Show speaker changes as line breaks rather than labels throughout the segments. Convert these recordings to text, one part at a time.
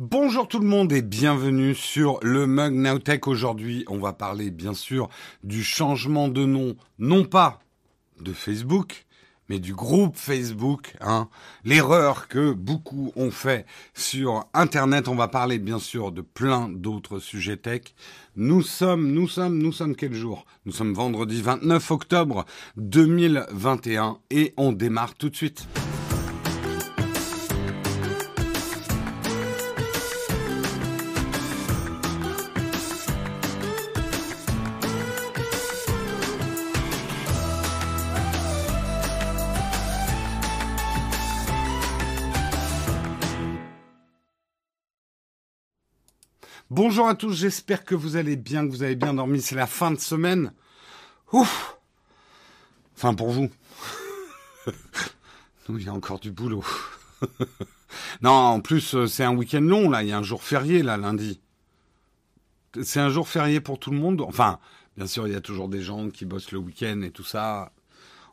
Bonjour tout le monde et bienvenue sur le Mug Nowtech. Aujourd'hui, on va parler bien sûr du changement de nom, non pas de Facebook, mais du groupe Facebook. Hein. L'erreur que beaucoup ont fait sur Internet. On va parler bien sûr de plein d'autres sujets tech. Nous sommes, nous sommes, nous sommes quel jour? Nous sommes vendredi 29 octobre 2021 et on démarre tout de suite. Bonjour à tous, j'espère que vous allez bien, que vous avez bien dormi. C'est la fin de semaine. Ouf Enfin pour vous. Nous, il y a encore du boulot. non, en plus, euh, c'est un week-end long, là. Il y a un jour férié, là, lundi. C'est un jour férié pour tout le monde. Enfin, bien sûr, il y a toujours des gens qui bossent le week-end et tout ça.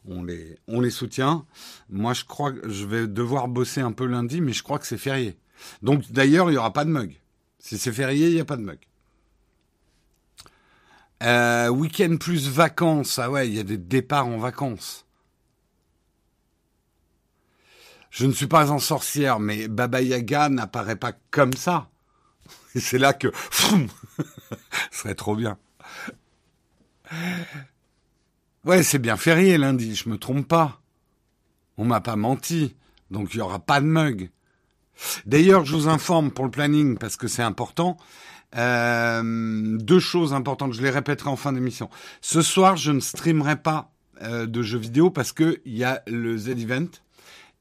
On les, on les soutient. Moi, je crois que je vais devoir bosser un peu lundi, mais je crois que c'est férié. Donc, d'ailleurs, il n'y aura pas de mug. Si c'est férié, il n'y a pas de mug. Euh, week-end plus vacances. Ah ouais, il y a des départs en vacances. Je ne suis pas en sorcière, mais Baba Yaga n'apparaît pas comme ça. Et c'est là que... Ce serait trop bien. Ouais, c'est bien férié lundi, je me trompe pas. On m'a pas menti, donc il n'y aura pas de mug. D'ailleurs, je vous informe pour le planning, parce que c'est important, euh, deux choses importantes, je les répéterai en fin d'émission. Ce soir, je ne streamerai pas euh, de jeux vidéo parce que il y a le Z-Event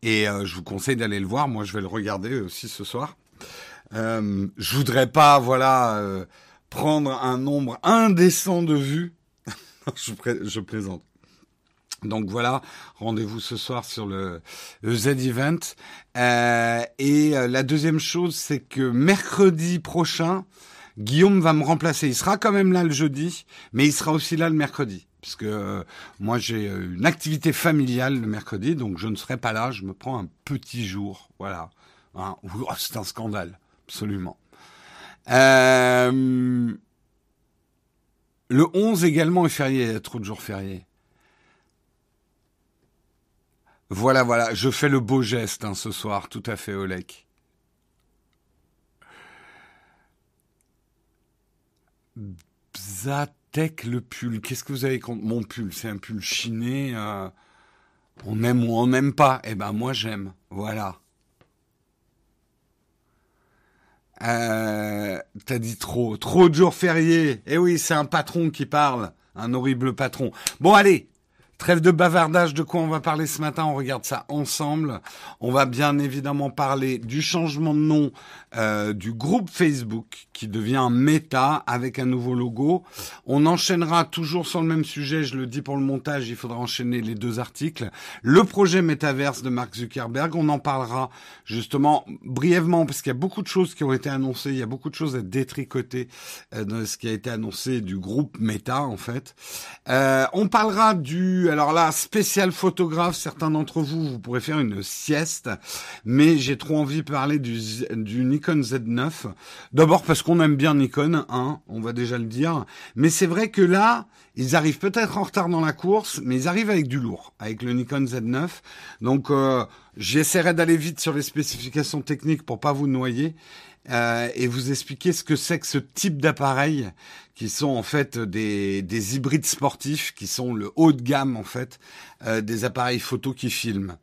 et euh, je vous conseille d'aller le voir. Moi, je vais le regarder aussi ce soir. Euh, je voudrais pas, voilà, prendre un nombre indécent de vues. je, je plaisante. Donc voilà, rendez-vous ce soir sur le, le Z-Event. Euh, et euh, la deuxième chose, c'est que mercredi prochain, Guillaume va me remplacer. Il sera quand même là le jeudi, mais il sera aussi là le mercredi. Parce que euh, moi, j'ai une activité familiale le mercredi, donc je ne serai pas là. Je me prends un petit jour. Voilà. Hein. Oh, c'est un scandale, absolument. Euh, le 11 également est férié. Il y a trop de jours fériés. Voilà, voilà, je fais le beau geste hein, ce soir, tout à fait, Olek. Bzatek le pull, qu'est-ce que vous avez contre mon pull? C'est un pull chiné, euh, on aime ou on n'aime pas? Eh ben moi j'aime, voilà. Euh, T'as dit trop, trop de jours fériés. Eh oui, c'est un patron qui parle, un horrible patron. Bon allez, Trêve de bavardage, de quoi on va parler ce matin On regarde ça ensemble. On va bien évidemment parler du changement de nom euh, du groupe Facebook qui devient Meta avec un nouveau logo. On enchaînera toujours sur le même sujet, je le dis pour le montage, il faudra enchaîner les deux articles. Le projet Metaverse de Mark Zuckerberg, on en parlera justement brièvement parce qu'il y a beaucoup de choses qui ont été annoncées, il y a beaucoup de choses à détricoter euh, de ce qui a été annoncé du groupe Meta en fait. Euh, on parlera du alors là, spécial photographe, certains d'entre vous, vous pourrez faire une sieste, mais j'ai trop envie de parler du, Nikon Z9. D'abord parce qu'on aime bien Nikon, hein, on va déjà le dire, mais c'est vrai que là, ils arrivent peut-être en retard dans la course, mais ils arrivent avec du lourd, avec le Nikon Z9. Donc, euh, j'essaierai d'aller vite sur les spécifications techniques pour pas vous noyer. Euh, et vous expliquer ce que c'est que ce type d'appareil qui sont en fait des, des hybrides sportifs, qui sont le haut de gamme en fait euh, des appareils photo qui filment.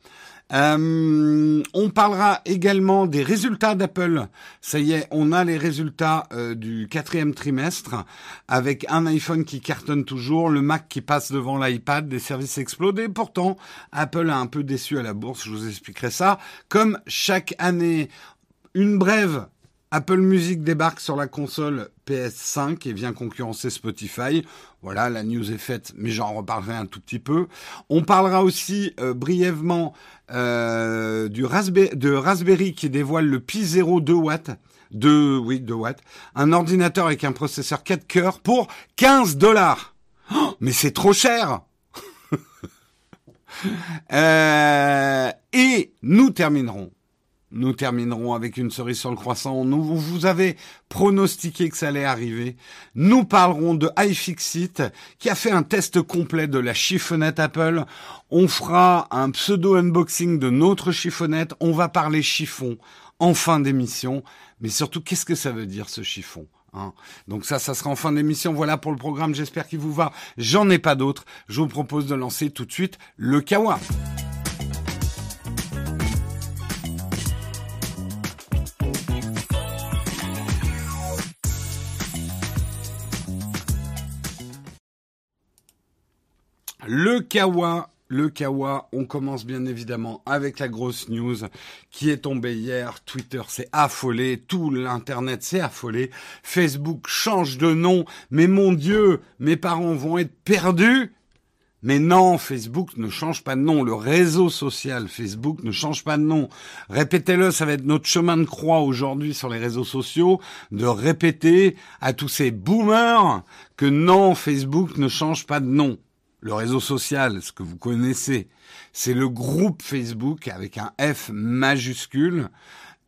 Euh, on parlera également des résultats d'Apple. Ça y est, on a les résultats euh, du quatrième trimestre avec un iPhone qui cartonne toujours, le Mac qui passe devant l'iPad, des services explodés. Pourtant, Apple a un peu déçu à la bourse. Je vous expliquerai ça. Comme chaque année, une brève Apple Music débarque sur la console PS5 et vient concurrencer Spotify. Voilà, la news est faite, mais j'en reparlerai un tout petit peu. On parlera aussi euh, brièvement euh, du Raspberry, de Raspberry qui dévoile le Pi 0 2 watts. De, oui, 2 watts. Un ordinateur avec un processeur 4 cœurs pour 15 dollars. Oh, mais c'est trop cher euh, Et nous terminerons Nous terminerons avec une cerise sur le croissant. Nous vous avez pronostiqué que ça allait arriver. Nous parlerons de iFixit qui a fait un test complet de la chiffonnette Apple. On fera un pseudo unboxing de notre chiffonnette. On va parler chiffon en fin d'émission. Mais surtout, qu'est-ce que ça veut dire ce chiffon hein? Donc ça, ça sera en fin d'émission. Voilà pour le programme. J'espère qu'il vous va. J'en ai pas d'autres. Je vous propose de lancer tout de suite le Kawa. Le Kawa, le Kawa, on commence bien évidemment avec la grosse news qui est tombée hier. Twitter s'est affolé, tout l'internet s'est affolé. Facebook change de nom, mais mon Dieu, mes parents vont être perdus. Mais non, Facebook ne change pas de nom. Le réseau social Facebook ne change pas de nom. Répétez-le, ça va être notre chemin de croix aujourd'hui sur les réseaux sociaux, de répéter à tous ces boomers que non, Facebook ne change pas de nom le réseau social, ce que vous connaissez, c'est le groupe Facebook avec un F majuscule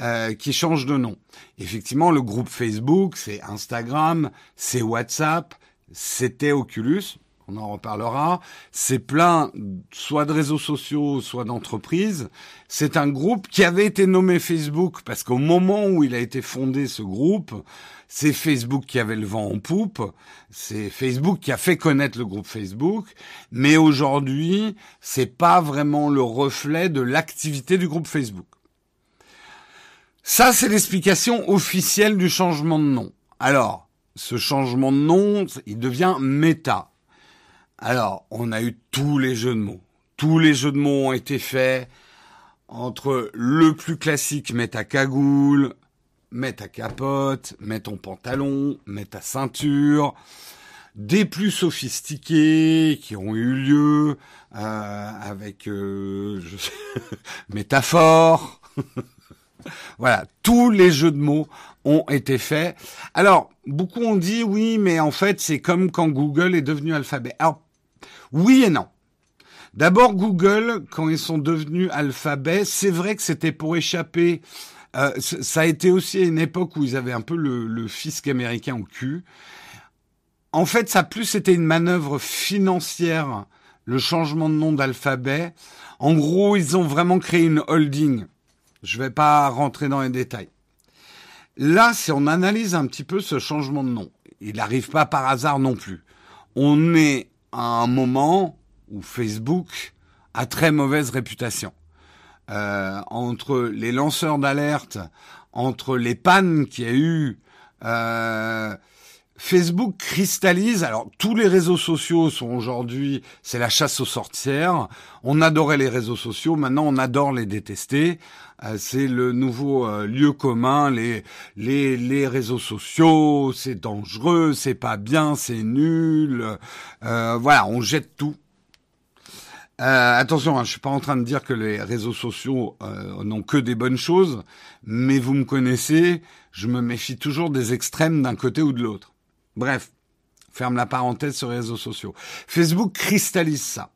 euh, qui change de nom. Effectivement, le groupe Facebook, c'est Instagram, c'est WhatsApp, c'était Oculus, on en reparlera. C'est plein soit de réseaux sociaux, soit d'entreprises. C'est un groupe qui avait été nommé Facebook parce qu'au moment où il a été fondé, ce groupe, c'est Facebook qui avait le vent en poupe. C'est Facebook qui a fait connaître le groupe Facebook. Mais aujourd'hui, c'est pas vraiment le reflet de l'activité du groupe Facebook. Ça, c'est l'explication officielle du changement de nom. Alors, ce changement de nom, il devient Meta. Alors, on a eu tous les jeux de mots. Tous les jeux de mots ont été faits entre le plus classique, mets ta cagoule, mets ta capote, mets ton pantalon, mets ta ceinture, des plus sophistiqués qui ont eu lieu euh, avec euh, je sais, métaphore. voilà, tous les jeux de mots ont été faits. Alors, beaucoup ont dit oui, mais en fait, c'est comme quand Google est devenu Alphabet. Alors, oui et non. D'abord, Google, quand ils sont devenus Alphabet, c'est vrai que c'était pour échapper. Euh, ça a été aussi une époque où ils avaient un peu le, fisc américain au cul. En fait, ça plus c'était une manœuvre financière, le changement de nom d'Alphabet. En gros, ils ont vraiment créé une holding. Je vais pas rentrer dans les détails. Là, si on analyse un petit peu ce changement de nom, il n'arrive pas par hasard non plus. On est à un moment où Facebook a très mauvaise réputation. Euh, entre les lanceurs d'alerte, entre les pannes qu'il y a eu, euh, Facebook cristallise. Alors tous les réseaux sociaux sont aujourd'hui, c'est la chasse aux sorcières. On adorait les réseaux sociaux, maintenant on adore les détester. Euh, c'est le nouveau euh, lieu commun. Les les les réseaux sociaux, c'est dangereux, c'est pas bien, c'est nul. Euh, voilà, on jette tout. Attention, hein, je suis pas en train de dire que les réseaux sociaux n'ont que des bonnes choses, mais vous me connaissez, je me méfie toujours des extrêmes d'un côté ou de l'autre. Bref, ferme la parenthèse sur les réseaux sociaux. Facebook cristallise ça.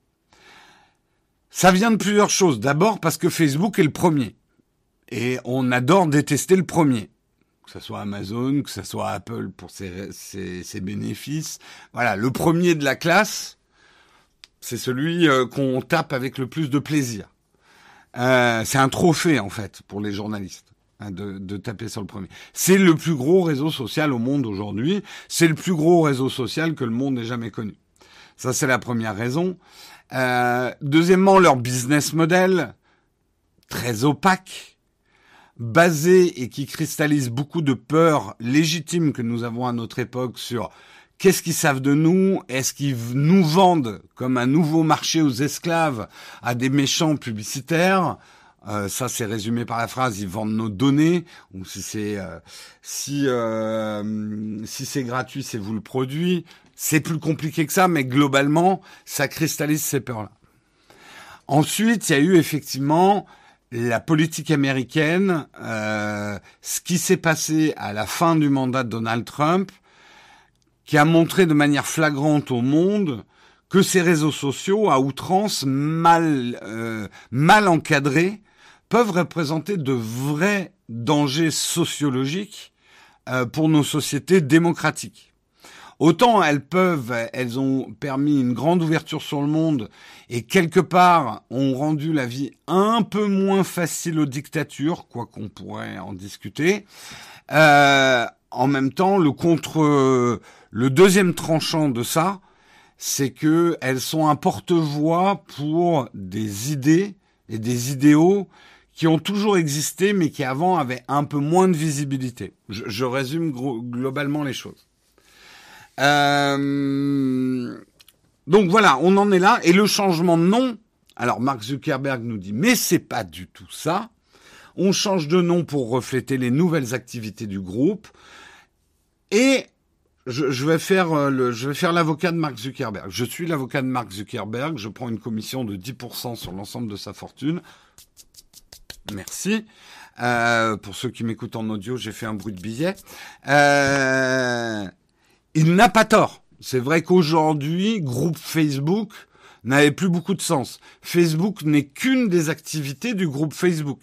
Ça vient de plusieurs choses. D'abord parce que Facebook est le premier. Et on adore détester le premier. Que ce soit Amazon, que ce soit Apple pour ses, ses, bénéfices. Voilà, le premier de la classe, c'est celui euh, qu'on tape avec le plus de plaisir. Euh, c'est un trophée en fait pour les journalistes. Hein, de, taper sur le premier. C'est le plus gros réseau social au monde aujourd'hui. C'est le plus gros réseau social que le monde ait jamais connu. Ça, c'est la première raison. Euh, deuxièmement, leur business model, très opaque, basé et qui cristallise beaucoup de peurs légitimes que nous avons à notre époque sur qu'est-ce qu'ils savent de nous? Est-ce qu'ils nous vendent comme un nouveau marché aux esclaves à des méchants publicitaires? Euh, ça, c'est résumé par la phrase ils vendent nos données. Ou si c'est euh, si euh, si c'est gratuit, c'est vous le produit. C'est plus compliqué que ça, mais globalement, ça cristallise ces peurs-là. Ensuite, il y a eu effectivement la politique américaine, ce qui s'est passé à la fin du mandat de Donald Trump, qui a montré de manière flagrante au monde que ces réseaux sociaux, à outrance, mal mal encadrés, peuvent représenter de vrais dangers sociologiques euh, pour nos sociétés démocratiques. Autant elles peuvent, elles ont permis une grande ouverture sur le monde et quelque part ont rendu la vie un peu moins facile aux dictatures, quoi qu'on pourrait en discuter. Euh, en même temps, le contre, le deuxième tranchant de ça, c'est que elles sont un porte-voix pour des idées et des idéaux qui ont toujours existé, mais qui avant avaient un peu moins de visibilité. Je, je résume globalement les choses. Euh, donc voilà, on en est là. Et le changement de nom, alors Mark Zuckerberg nous dit, mais c'est pas du tout ça. On change de nom pour refléter les nouvelles activités du groupe. Et je, je vais faire euh, je vais faire l'avocat de Mark Zuckerberg. Je suis l'avocat de Mark Zuckerberg. Je prends une commission de 10% sur l'ensemble de sa fortune. Merci. Euh, pour ceux qui m'écoutent en audio, j'ai fait un bruit de billet. Euh, il n'a pas tort. C'est vrai qu'aujourd'hui, groupe Facebook n'avait plus beaucoup de sens. Facebook n'est qu'une des activités du groupe Facebook.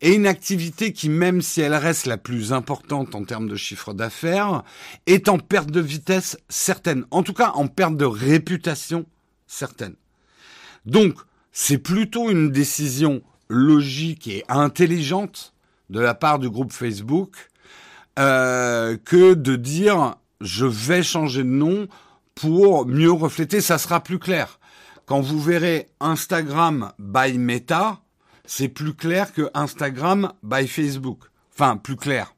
Et une activité qui, même si elle reste la plus importante en termes de chiffre d'affaires, est en perte de vitesse certaine. En tout cas, en perte de réputation certaine. Donc, c'est plutôt une décision logique et intelligente de la part du groupe Facebook euh, que de dire je vais changer de nom pour mieux refléter, ça sera plus clair. Quand vous verrez Instagram by Meta, c'est plus clair que Instagram by Facebook. Enfin, plus clair,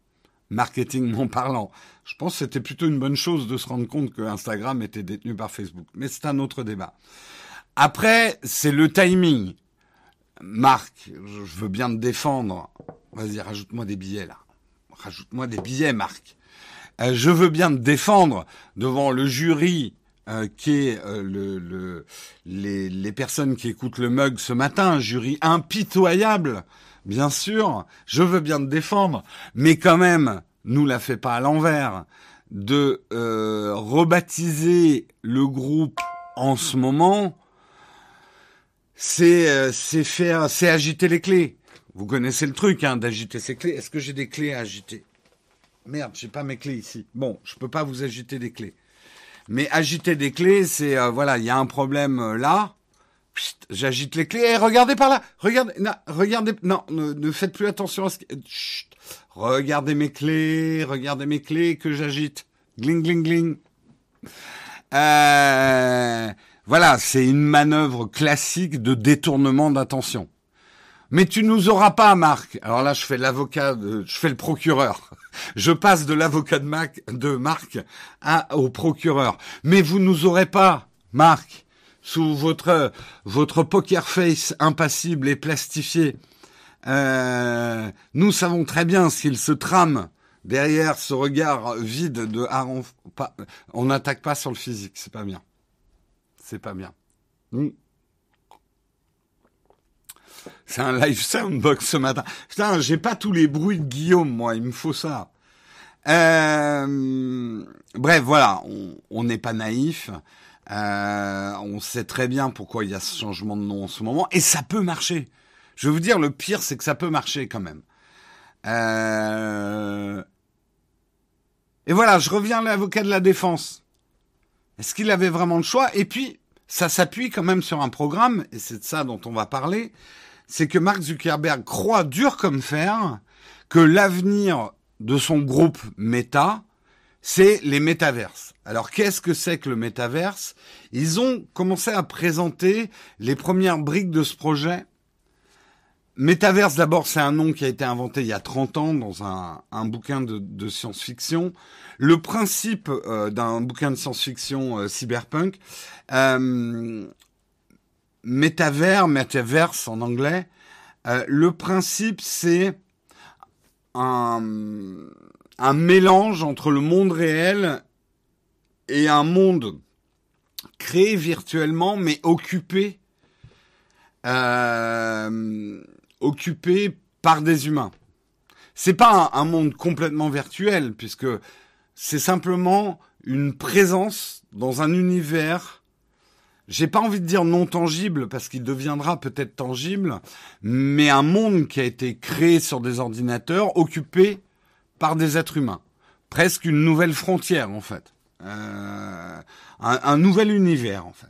marketingment parlant. Je pense que c'était plutôt une bonne chose de se rendre compte que Instagram était détenu par Facebook. Mais c'est un autre débat. Après, c'est le timing. Marc, je veux bien te défendre. Vas-y, rajoute-moi des billets là. Rajoute-moi des billets, Marc. Euh, je veux bien te défendre devant le jury euh, qui est euh, le, les, les, personnes qui écoutent le mug ce matin, un jury impitoyable, bien sûr. Je veux bien te défendre, mais quand même, nous la fait pas à l'envers de rebaptiser le groupe en ce moment c'est euh, c'est faire, c'est agiter les clés. Vous connaissez le truc, hein, d'agiter ces clés. Est-ce que j'ai des clés à agiter? Merde, j'ai pas mes clés ici. Bon, je peux pas vous agiter des clés. Mais agiter des clés, c'est euh, voilà, il y a un problème euh, là. J'agite les clés. Et regardez par là. Regardez, non, regardez. Non, ne, faites plus attention à ce. Chut, regardez mes clés. Regardez mes clés que j'agite. Gling, gling, gling. Euh, voilà, c'est une manœuvre classique de détournement d'attention. Mais tu nous auras pas, Marc. Alors là, je fais l'avocat, je fais le procureur. Je passe de l'avocat de, Marc au procureur. Mais vous nous aurez pas, Marc, sous votre votre poker face impassible et plastifié. Euh, nous savons très bien qu'il se trame derrière ce regard vide de Aaron. on n'attaque pas sur le physique, c'est pas bien c'est pas bien. Hmm. C'est un live soundbox ce matin. Putain, j'ai pas tous les bruits de Guillaume, moi, il me faut ça. Euh, bref, voilà, on n'est pas naïf. Euh, on sait très bien pourquoi il y a ce changement de nom en ce moment, et ça peut marcher. Je veux vous dire, le pire, c'est que ça peut marcher quand même. Euh, et voilà, je reviens à l'avocat de la défense. Est-ce qu'il avait vraiment le choix? Et puis, ça s'appuie quand même sur un programme, et c'est de ça dont on va parler, c'est que Mark Zuckerberg croit dur comme fer que l'avenir de son groupe Meta, c'est les métaverses. Alors qu'est-ce que c'est que le métaverse? Ils ont commencé à présenter les premières briques de ce projet Métaverse, d'abord, c'est un nom qui a été inventé il y a 30 ans dans un, bouquin de, de science-fiction. Le principe euh, d'un bouquin de science-fiction euh, cyberpunk, euh, métavers, métaverse en anglais, euh, le principe c'est un, un mélange entre le monde réel et un monde créé virtuellement mais occupé euh, occupé par des humains. C'est pas un, monde complètement virtuel puisque c'est simplement une présence dans un univers j'ai pas envie de dire non tangible parce qu'il deviendra peut-être tangible, mais un monde qui a été créé sur des ordinateurs occupé par des êtres humains. Presque une nouvelle frontière en fait. Euh, un, un, nouvel univers en fait.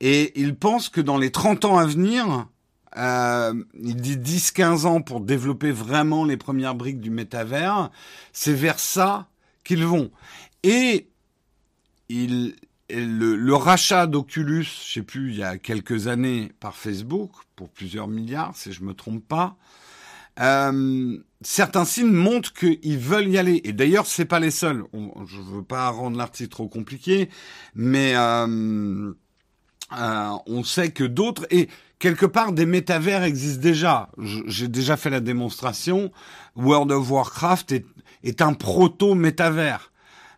Et il pense que dans les 30 ans à venir, euh, il dit 10-15 ans pour développer vraiment les premières briques du métavers, c'est vers ça qu'ils vont. Et il, le, le, rachat d'Oculus, je sais plus, il y a quelques années par Facebook, pour plusieurs milliards, si je me trompe pas, euh, certains signes montrent qu'ils veulent y aller. Et d'ailleurs, c'est pas les seuls. On, je veux pas rendre l'article trop compliqué, mais euh, euh, on sait que d'autres et quelque part des métavers existent déjà. J'ai déjà fait la démonstration. World of Warcraft est, est un proto-métavers.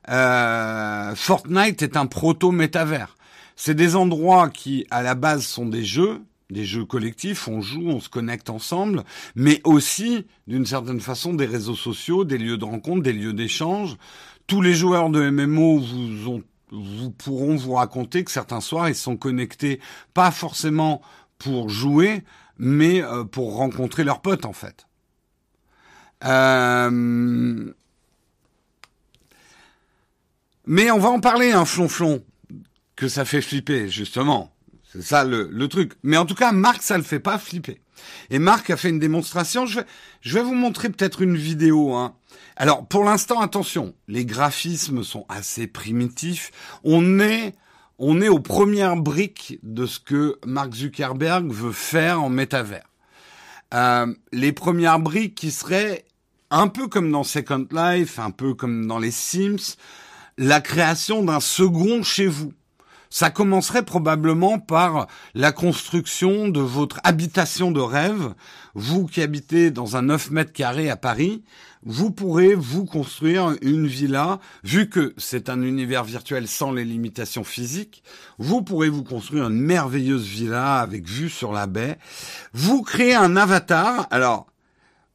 Euh, Fortnite est un proto-métavers. C'est des endroits qui, à la base, sont des jeux, des jeux collectifs, on joue, on se connecte ensemble, mais aussi, d'une certaine façon, des réseaux sociaux, des lieux de rencontre, des lieux d'échange. Tous les joueurs de MMO vous ont vous pourront vous raconter que certains soirs ils sont connectés pas forcément pour jouer, mais euh, pour rencontrer leurs potes en fait. Euh, mais on va en parler, un flonflon, que ça fait flipper, justement. C'est ça le, le, truc. Mais en tout cas, Marc, ça le fait pas flipper. Et Marc a fait une démonstration. Je vais, je vais vous montrer peut-être une vidéo. Hein. Alors, pour l'instant, attention, les graphismes sont assez primitifs. On est, on est aux premières briques de ce que Mark Zuckerberg veut faire en métavers. Euh, les premières briques qui seraient un peu comme dans Second Life, un peu comme dans les Sims, la création d'un second chez vous. Ça commencerait probablement par la construction de votre habitation de rêve. Vous qui habitez dans un 9 mètres carrés à Paris, vous pourrez vous construire une villa, vu que c'est un univers virtuel sans les limitations physiques, vous pourrez vous construire une merveilleuse villa avec vue sur la baie. Vous créez un avatar. Alors,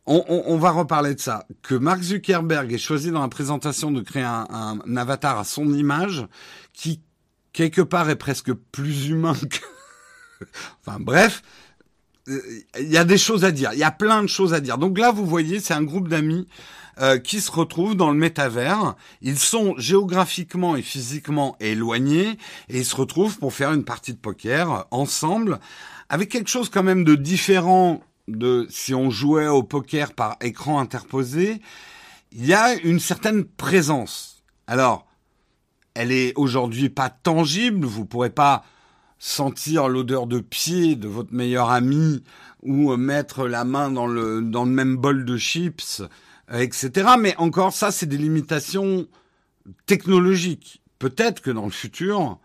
on, on, on, va reparler de ça. Que Mark Zuckerberg ait choisi dans la présentation de créer un, un, avatar à son image qui, quelque part, est presque plus humain que... enfin bref, euh, il y a des choses à dire. Il y a plein de choses à dire. Donc là, vous voyez, c'est un groupe d'amis euh, qui se retrouvent dans le métavers. Ils sont géographiquement et physiquement éloignés et ils se retrouvent pour faire une partie de poker ensemble avec quelque chose quand même de différent de si on jouait au poker par écran interposé, il y a une certaine présence. Alors, elle est aujourd'hui pas tangible, vous pourrez pas sentir l'odeur de pied de votre meilleur ami ou mettre la main dans le même bol de chips, euh, etc. Mais encore ça, c'est des limitations technologiques. Peut-être que dans le futur,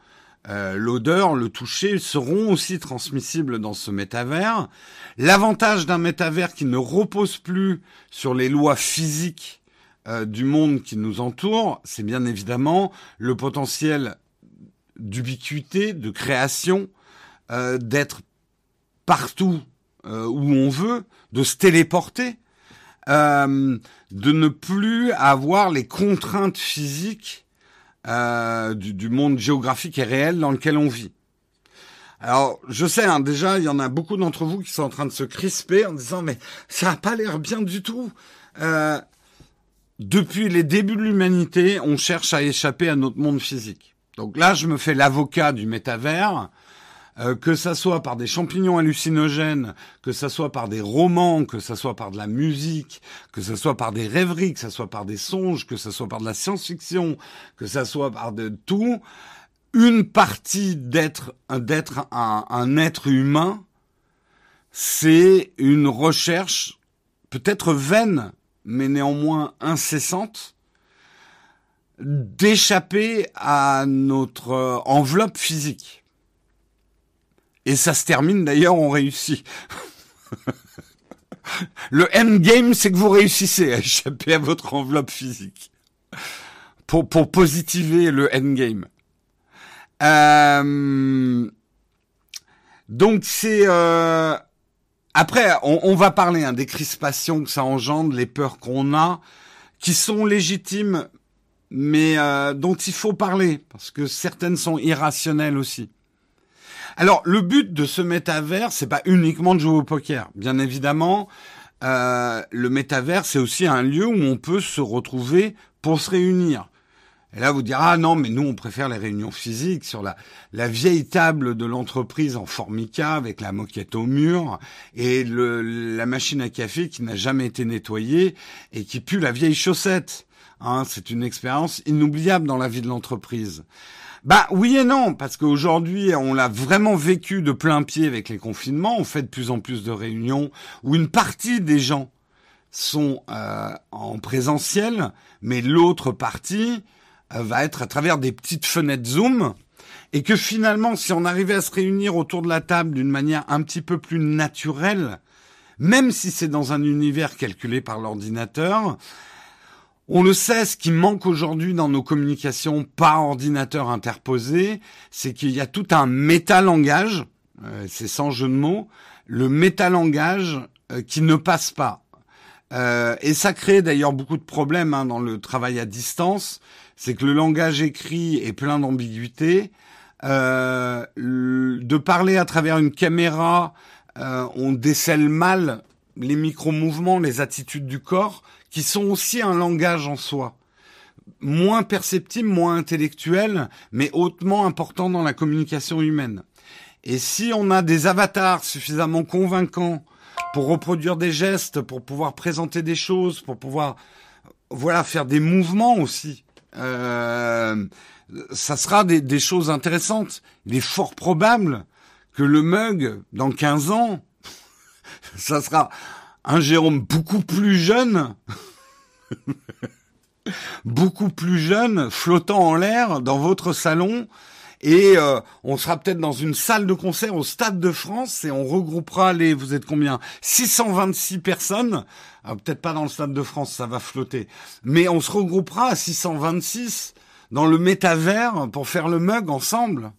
euh, l'odeur, le toucher seront aussi transmissibles dans ce métavers. L'avantage d'un métavers qui ne repose plus sur les lois physiques euh, du monde qui nous entoure, c'est bien évidemment le potentiel d'ubiquité, de création, euh, d'être partout où on veut, de se téléporter, de ne plus avoir les contraintes physiques euh, du, monde géographique et réel dans lequel on vit. Alors, je sais, hein, déjà, il y en a beaucoup d'entre vous qui sont en train de se crisper en disant, mais ça n'a pas l'air bien du tout. Euh, depuis les débuts de l'humanité, on cherche à échapper à notre monde physique. Donc là, je me fais l'avocat du métavers. Euh, que ça soit par des champignons hallucinogènes, que ça soit par des romans, que ça soit par de la musique, que ça soit par des rêveries, que ça soit par des songes, que ça soit par de la science-fiction, que ça soit par de tout, une partie d'être d'être un, un être humain, c'est une recherche peut-être vaine, mais néanmoins incessante, d'échapper à notre enveloppe physique. Et ça se termine d'ailleurs, on réussit. Le endgame, c'est que vous réussissez à échapper à votre enveloppe physique. Pour, pour positiver le endgame. Euh, donc c'est... Euh, après, on, va parler hein, des crispations que ça engendre, les peurs qu'on a, qui sont légitimes, mais euh, dont il faut parler, parce que certaines sont irrationnelles aussi. Alors, le but de ce métavers, c'est pas uniquement de jouer au poker. Bien évidemment, euh, le métavers, c'est aussi un lieu où on peut se retrouver pour se réunir. Et là, vous direz, ah non, mais nous, on préfère les réunions physiques sur la, la vieille table de l'entreprise en formica avec la moquette au mur et la machine à café qui n'a jamais été nettoyée et qui pue la vieille chaussette. Hein, c'est une expérience inoubliable dans la vie de l'entreprise. Bah oui et non, parce qu'aujourd'hui, on l'a vraiment vécu de plein pied avec les confinements. On fait de plus en plus de réunions où une partie des gens sont euh, en présentiel, mais l'autre partie euh, va être à travers des petites fenêtres Zoom, et que finalement, si on arrivait à se réunir autour de la table d'une manière un petit peu plus naturelle, même si c'est dans un univers calculé par l'ordinateur, on le sait, ce qui manque aujourd'hui dans nos communications par ordinateur interposé, c'est qu'il y a tout un métalangage, euh, c'est sans jeu de mots, le métalangage euh, qui ne passe pas. Euh, et ça crée d'ailleurs beaucoup de problèmes hein, dans le travail à distance. C'est que le langage écrit est plein d'ambiguïté. Euh, de parler à travers une caméra, euh, on décèle mal les micro-mouvements, les attitudes du corps, qui sont aussi un langage en soi. Moins perceptible, moins intellectuel, mais hautement important dans la communication humaine. Et si on a des avatars suffisamment convaincants pour reproduire des gestes, pour pouvoir présenter des choses, pour pouvoir voilà faire des mouvements aussi. Euh, ça sera des, des, choses intéressantes. Il est fort probable que le mug, dans 15 ans, ça sera un Jérôme beaucoup plus jeune, beaucoup plus jeune, flottant en l'air dans votre salon, et euh, on sera peut-être dans une salle de concert au Stade de France et on regroupera les, vous êtes combien? 626 personnes. peut-être pas dans le Stade de France, ça va flotter. Mais on se regroupera à 626 dans le métavers pour faire le mug ensemble.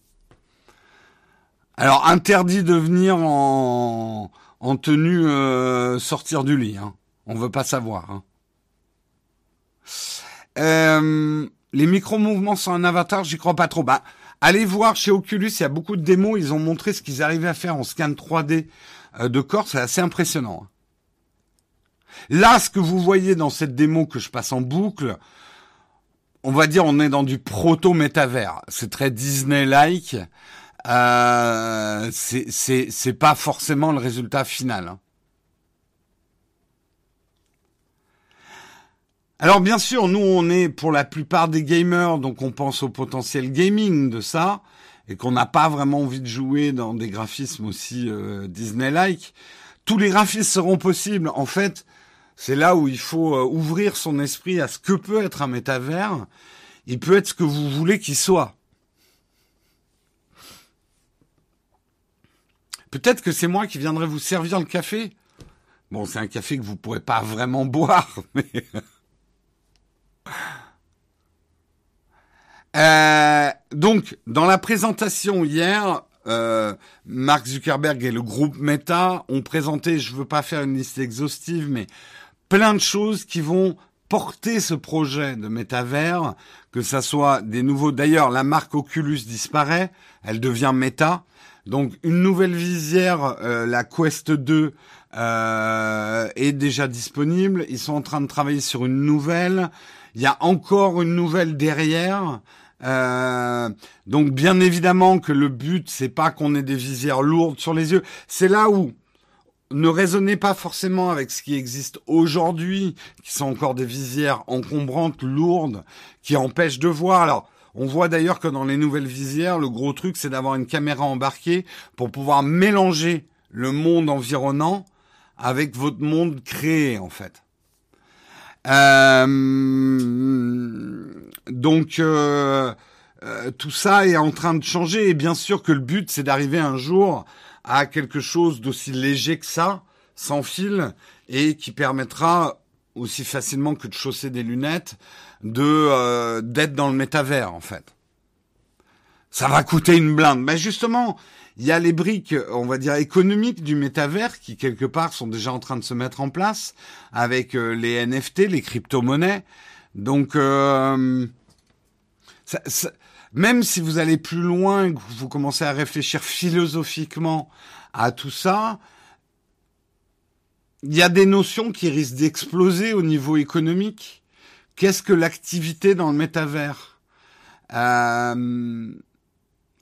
Alors interdit de venir en, en tenue euh, sortir du lit. Hein. On veut pas savoir. Hein. Euh, les micro-mouvements sont un avatar, j'y crois pas trop. Bah, Allez voir chez Oculus, il y a beaucoup de démos, ils ont montré ce qu'ils arrivaient à faire en scan 3D euh, de corps, c'est assez impressionnant. Là, ce que vous voyez dans cette démo que je passe en boucle, on va dire on est dans du proto-métavers. C'est très Disney-like. Euh, c'est pas forcément le résultat final. Hein. Alors bien sûr, nous on est pour la plupart des gamers, donc on pense au potentiel gaming de ça, et qu'on n'a pas vraiment envie de jouer dans des graphismes aussi euh, Disney-like. Tous les graphismes seront possibles. En fait, c'est là où il faut euh, ouvrir son esprit à ce que peut être un métavers. Il peut être ce que vous voulez qu'il soit. Peut-être que c'est moi qui viendrai vous servir le café. Bon, c'est un café que vous pourrez pas vraiment boire, mais... Euh, donc, dans la présentation hier, euh, Mark Zuckerberg et le groupe Meta ont présenté, je veux pas faire une liste exhaustive, mais plein de choses qui vont porter ce projet de métavers, que ça soit des nouveaux. D'ailleurs, la marque Oculus disparaît, elle devient Meta. Donc, une nouvelle visière, euh, la Quest 2, euh, est déjà disponible. Ils sont en train de travailler sur une nouvelle. Il y a encore une nouvelle derrière. Euh, donc bien évidemment que le but c'est pas qu'on ait des visières lourdes sur les yeux. C'est là où ne raisonnez pas forcément avec ce qui existe aujourd'hui, qui sont encore des visières encombrantes, lourdes, qui empêchent de voir. Alors, on voit d'ailleurs que dans les nouvelles visières, le gros truc, c'est d'avoir une caméra embarquée pour pouvoir mélanger le monde environnant avec votre monde créé, en fait. Euh, donc euh, euh, tout ça est en train de changer et bien sûr que le but c'est d'arriver un jour à quelque chose d'aussi léger que ça, sans fil et qui permettra aussi facilement que de chausser des lunettes de d'être dans le métavers en fait. Ça va coûter une blinde. Mais justement, il y a les briques, on va dire, économiques du métavers qui, quelque part, sont déjà en train de se mettre en place avec euh, les NFT, les crypto-monnaies. Donc, euh, même si vous allez plus loin, que vous commencez à réfléchir philosophiquement à tout ça, il y a des notions qui risquent d'exploser au niveau économique. Qu'est-ce que l'activité dans le métavers? Euh,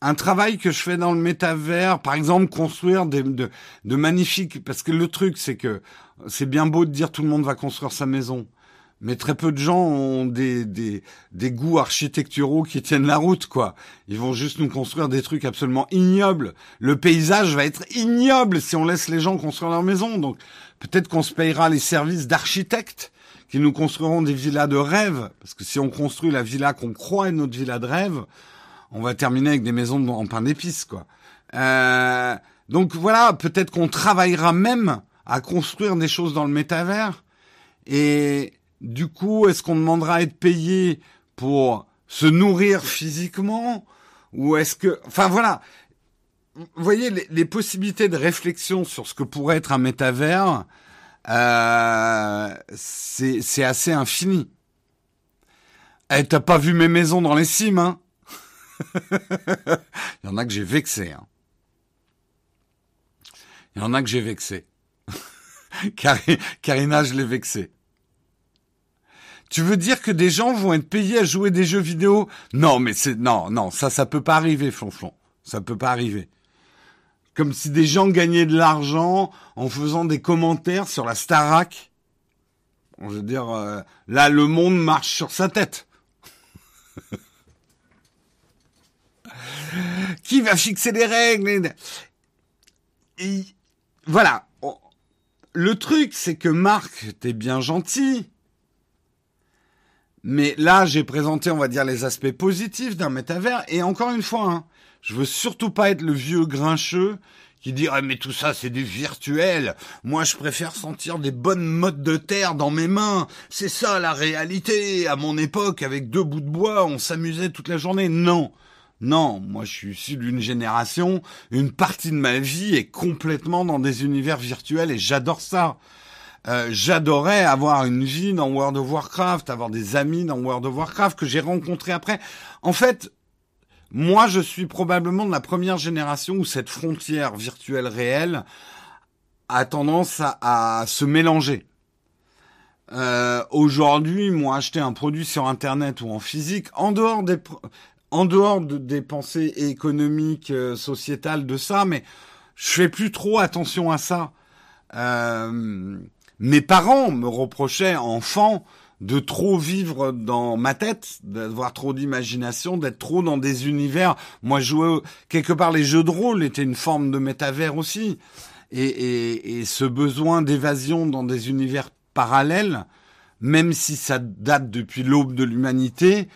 Un travail que je fais dans le métavers, par exemple, construire des, de, de magnifiques... Parce que le truc, c'est que c'est bien beau de dire tout le monde va construire sa maison mais très peu de gens ont des, des, des goûts architecturaux qui tiennent la route, quoi. Ils vont juste nous construire des trucs absolument ignobles. Le paysage va être ignoble si on laisse les gens construire leur maison. Donc peut-être qu'on se payera les services d'architectes qui nous construiront des villas de rêve. Parce que si on construit la villa qu'on croit être notre villa de rêve, on va terminer avec des maisons en pain d'épices, quoi. Euh, donc voilà, peut-être qu'on travaillera même à construire des choses dans le métavers. Et du coup, est-ce qu'on demandera à être payé pour se nourrir physiquement ou est-ce que, enfin voilà, vous voyez les, possibilités de réflexion sur ce que pourrait être un métavers, euh, c'est assez infini. Eh, t'as pas vu mes maisons dans les cimes, hein Il y en a que j'ai vexé. Hein. Il y en a que j'ai vexé. Karina, je l'ai vexé. Tu veux dire que des gens vont être payés à jouer des jeux vidéo? Non, mais c'est non, non, ça, ça peut pas arriver, Flonflon. Ça peut pas arriver. Comme si des gens gagnaient de l'argent en faisant des commentaires sur la Starac. Je veux dire, euh, là, le monde marche sur sa tête. Qui va fixer les règles Voilà. Le truc, c'est que Marc, t'es bien gentil, mais là, j'ai présenté, on va dire, les aspects positifs d'un métavers. Et encore une fois, hein, je veux surtout pas être le vieux grincheux qui dirait mais tout ça c'est du virtuel. Moi je préfère sentir des bonnes mottes de terre dans mes mains. C'est ça la réalité. À mon époque, avec deux bouts de bois, on s'amusait toute la journée. Non. Non, moi je suis issu d'une génération, une partie de ma vie est complètement dans des univers virtuels et j'adore ça. Euh, j'adorais avoir une vie dans World of Warcraft, avoir des amis dans World of Warcraft que j'ai rencontrés après. En fait, moi, je suis probablement de la première génération où cette frontière virtuelle réelle a tendance à, se mélanger. Euh, Aujourd'hui, moi, acheter un produit sur Internet ou en physique, en dehors des, pensées économiques, euh, sociétales de ça, mais je fais plus trop attention à ça. Euh, mes parents me reprochaient, enfant, de trop vivre dans ma tête, d'avoir trop d'imagination, d'être trop dans des univers. Moi, jouer quelque part les jeux de rôle étaient une forme de métavers aussi, et, et ce besoin d'évasion dans des univers parallèles, même si ça date depuis l'aube de l'humanité,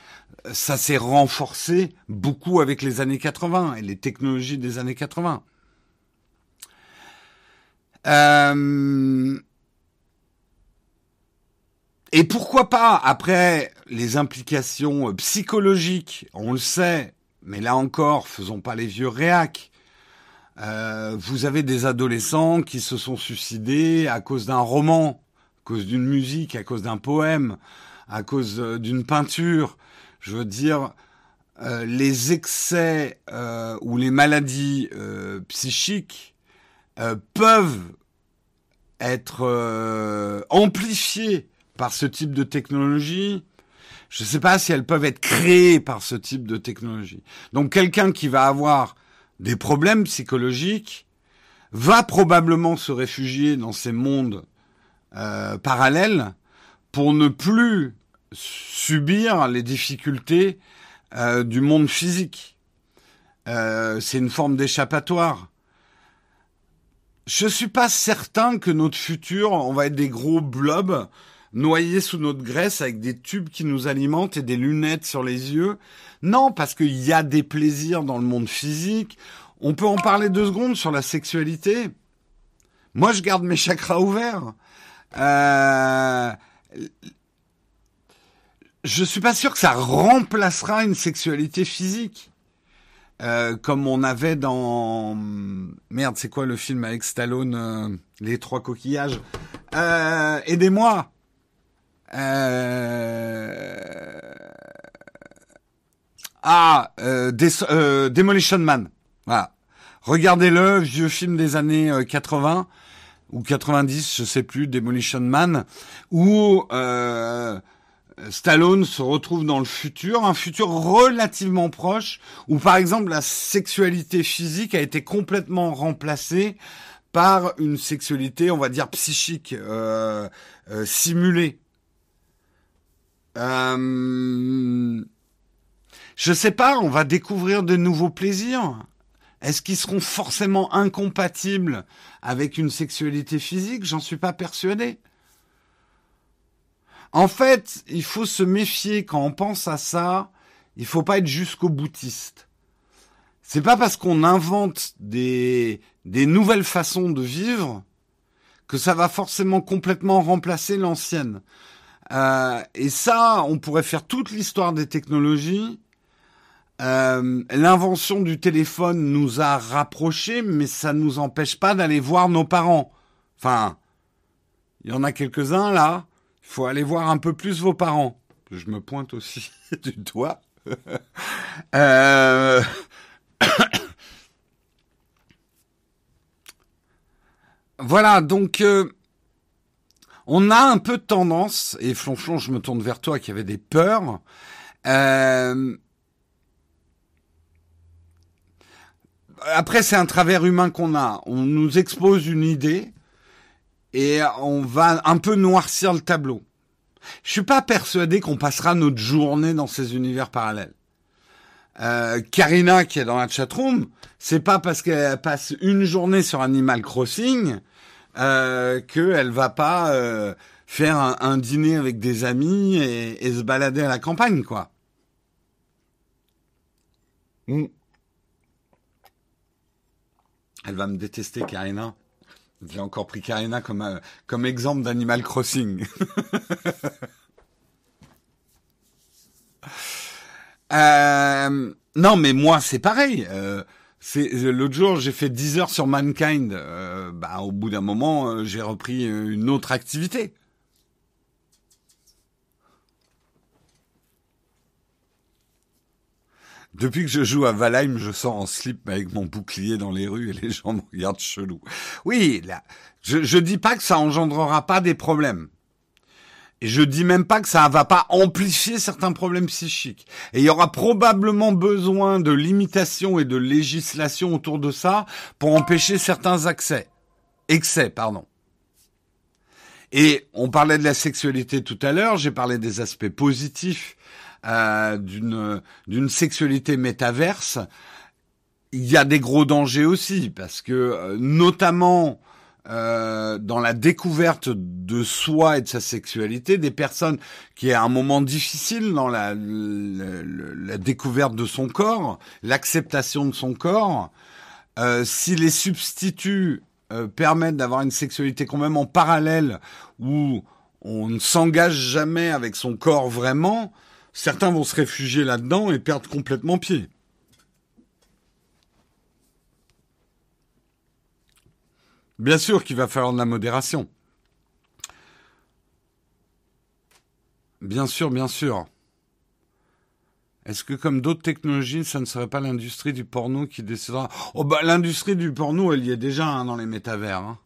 ça s'est renforcé beaucoup avec les années 80 et les technologies des années 80. Euh, et pourquoi pas, après les implications euh, psychologiques, on le sait, mais là encore, faisons pas les vieux réacs. Euh, vous avez des adolescents qui se sont suicidés à cause d'un roman, à cause d'une musique, à cause d'un poème, à cause euh, d'une peinture. Je veux dire, les excès ou les maladies psychiques peuvent être amplifiés par ce type de technologie. Je ne sais pas si elles peuvent être créées par ce type de technologie. Donc quelqu'un qui va avoir des problèmes psychologiques va probablement se réfugier dans ces mondes euh, parallèles pour ne plus subir les difficultés euh, du monde physique. Euh, c'est une forme d'échappatoire. Je suis pas certain que notre futur, on va être des gros blobs noyés sous notre graisse avec des tubes qui nous alimentent et des lunettes sur les yeux. Non, parce qu'il y a des plaisirs dans le monde physique. On peut en parler deux secondes sur la sexualité. Moi, je garde mes chakras ouverts. Euh... Je suis pas sûr que ça remplacera une sexualité physique. Euh, comme on avait dans merde, c'est quoi le film avec Stallone, euh, les trois coquillages? Euh, aidez-moi. Euh... Ah, euh, euh, Demolition Man. Voilà. Regardez-le, vieux film des années 80 ou 90, je sais plus, Demolition Man, où Stallone se retrouve dans le futur, un futur relativement proche, où par exemple la sexualité physique a été complètement remplacée par une sexualité, on va dire, psychique, euh, euh, simulée. Euh, je sais pas, on va découvrir de nouveaux plaisirs. Est-ce qu'ils seront forcément incompatibles avec une sexualité physique? J'en suis pas persuadé. En fait, il faut se méfier quand on pense à ça. Il faut pas être jusqu'au boutiste. C'est pas parce qu'on invente des, des nouvelles façons de vivre que ça va forcément complètement remplacer l'ancienne. Euh, et ça, on pourrait faire toute l'histoire des technologies. Euh, L'invention du téléphone nous a rapprochés, mais ça ne nous empêche pas d'aller voir nos parents. Enfin, il y en a quelques-uns là. Il faut aller voir un peu plus vos parents. Je me pointe aussi du doigt. euh... voilà, donc euh, on a un peu de tendance, et Flonflon, je me tourne vers toi qui avait des peurs. Euh, après, c'est un travers humain qu'on a. On nous expose une idée et on va un peu noircir le tableau. Je suis pas persuadé qu'on passera notre journée dans ces univers parallèles. Euh, Karina qui est dans la chatroom, c'est pas parce qu'elle passe une journée sur Animal Crossing euh, qu'elle va pas euh, faire un, dîner avec des amis et, se balader à la campagne, quoi. Hmm. Elle va me détester, Karina. J'ai encore pris Karina comme, euh, comme exemple d'Animal Crossing. Euh, non, mais moi, c'est pareil. Euh, c'est l'autre jour, j'ai fait 10 heures sur Mankind. Euh, bah, au bout d'un moment, euh, j'ai repris une autre activité. Depuis que je joue à Valheim, je sors en slip avec mon bouclier dans les rues et les gens me regardent chelou. Oui, là, je, je dis pas que ça engendrera pas des problèmes. Et je dis même pas que ça va pas amplifier certains problèmes psychiques. Et il y aura probablement besoin de limitations et de législation autour de ça pour empêcher certains accès. Excès, pardon. Et on parlait de la sexualité tout à l'heure, j'ai parlé des aspects positifs euh, d'une sexualité métaverse. Il y a des gros dangers aussi parce que euh, notamment euh, dans la découverte de soi et de sa sexualité, des personnes qui à un moment difficile dans la, la, découverte de son corps, l'acceptation de son corps, euh, si les substituts euh, permettent d'avoir une sexualité quand même en parallèle où on ne s'engage jamais avec son corps vraiment, certains vont se réfugier là-dedans et perdre complètement pied. Bien sûr qu'il va falloir de la modération. Bien sûr, bien sûr. Est-ce que comme d'autres technologies, ça ne serait pas l'industrie du porno qui décidera? Oh bah l'industrie du porno, elle y est déjà hein, dans les métavers. Hein.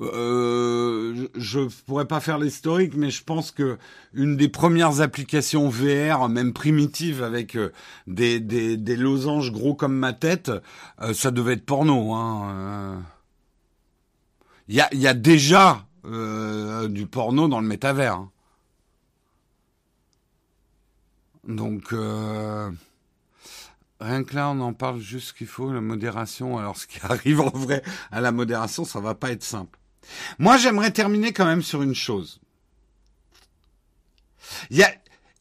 Euh, je pourrais pas faire l'historique, mais je pense que une des premières applications VR, même primitives, avec euh, des, losanges gros comme ma tête, euh, ça devait être porno. Hein. Il y, a, y a déjà du porno dans le métavers. Hein. Donc, Rien que là, on en parle juste ce qu'il faut, la modération. Alors, ce qui arrive en vrai à la modération, ça va pas être simple. Moi, j'aimerais terminer quand même sur une chose. Il y a,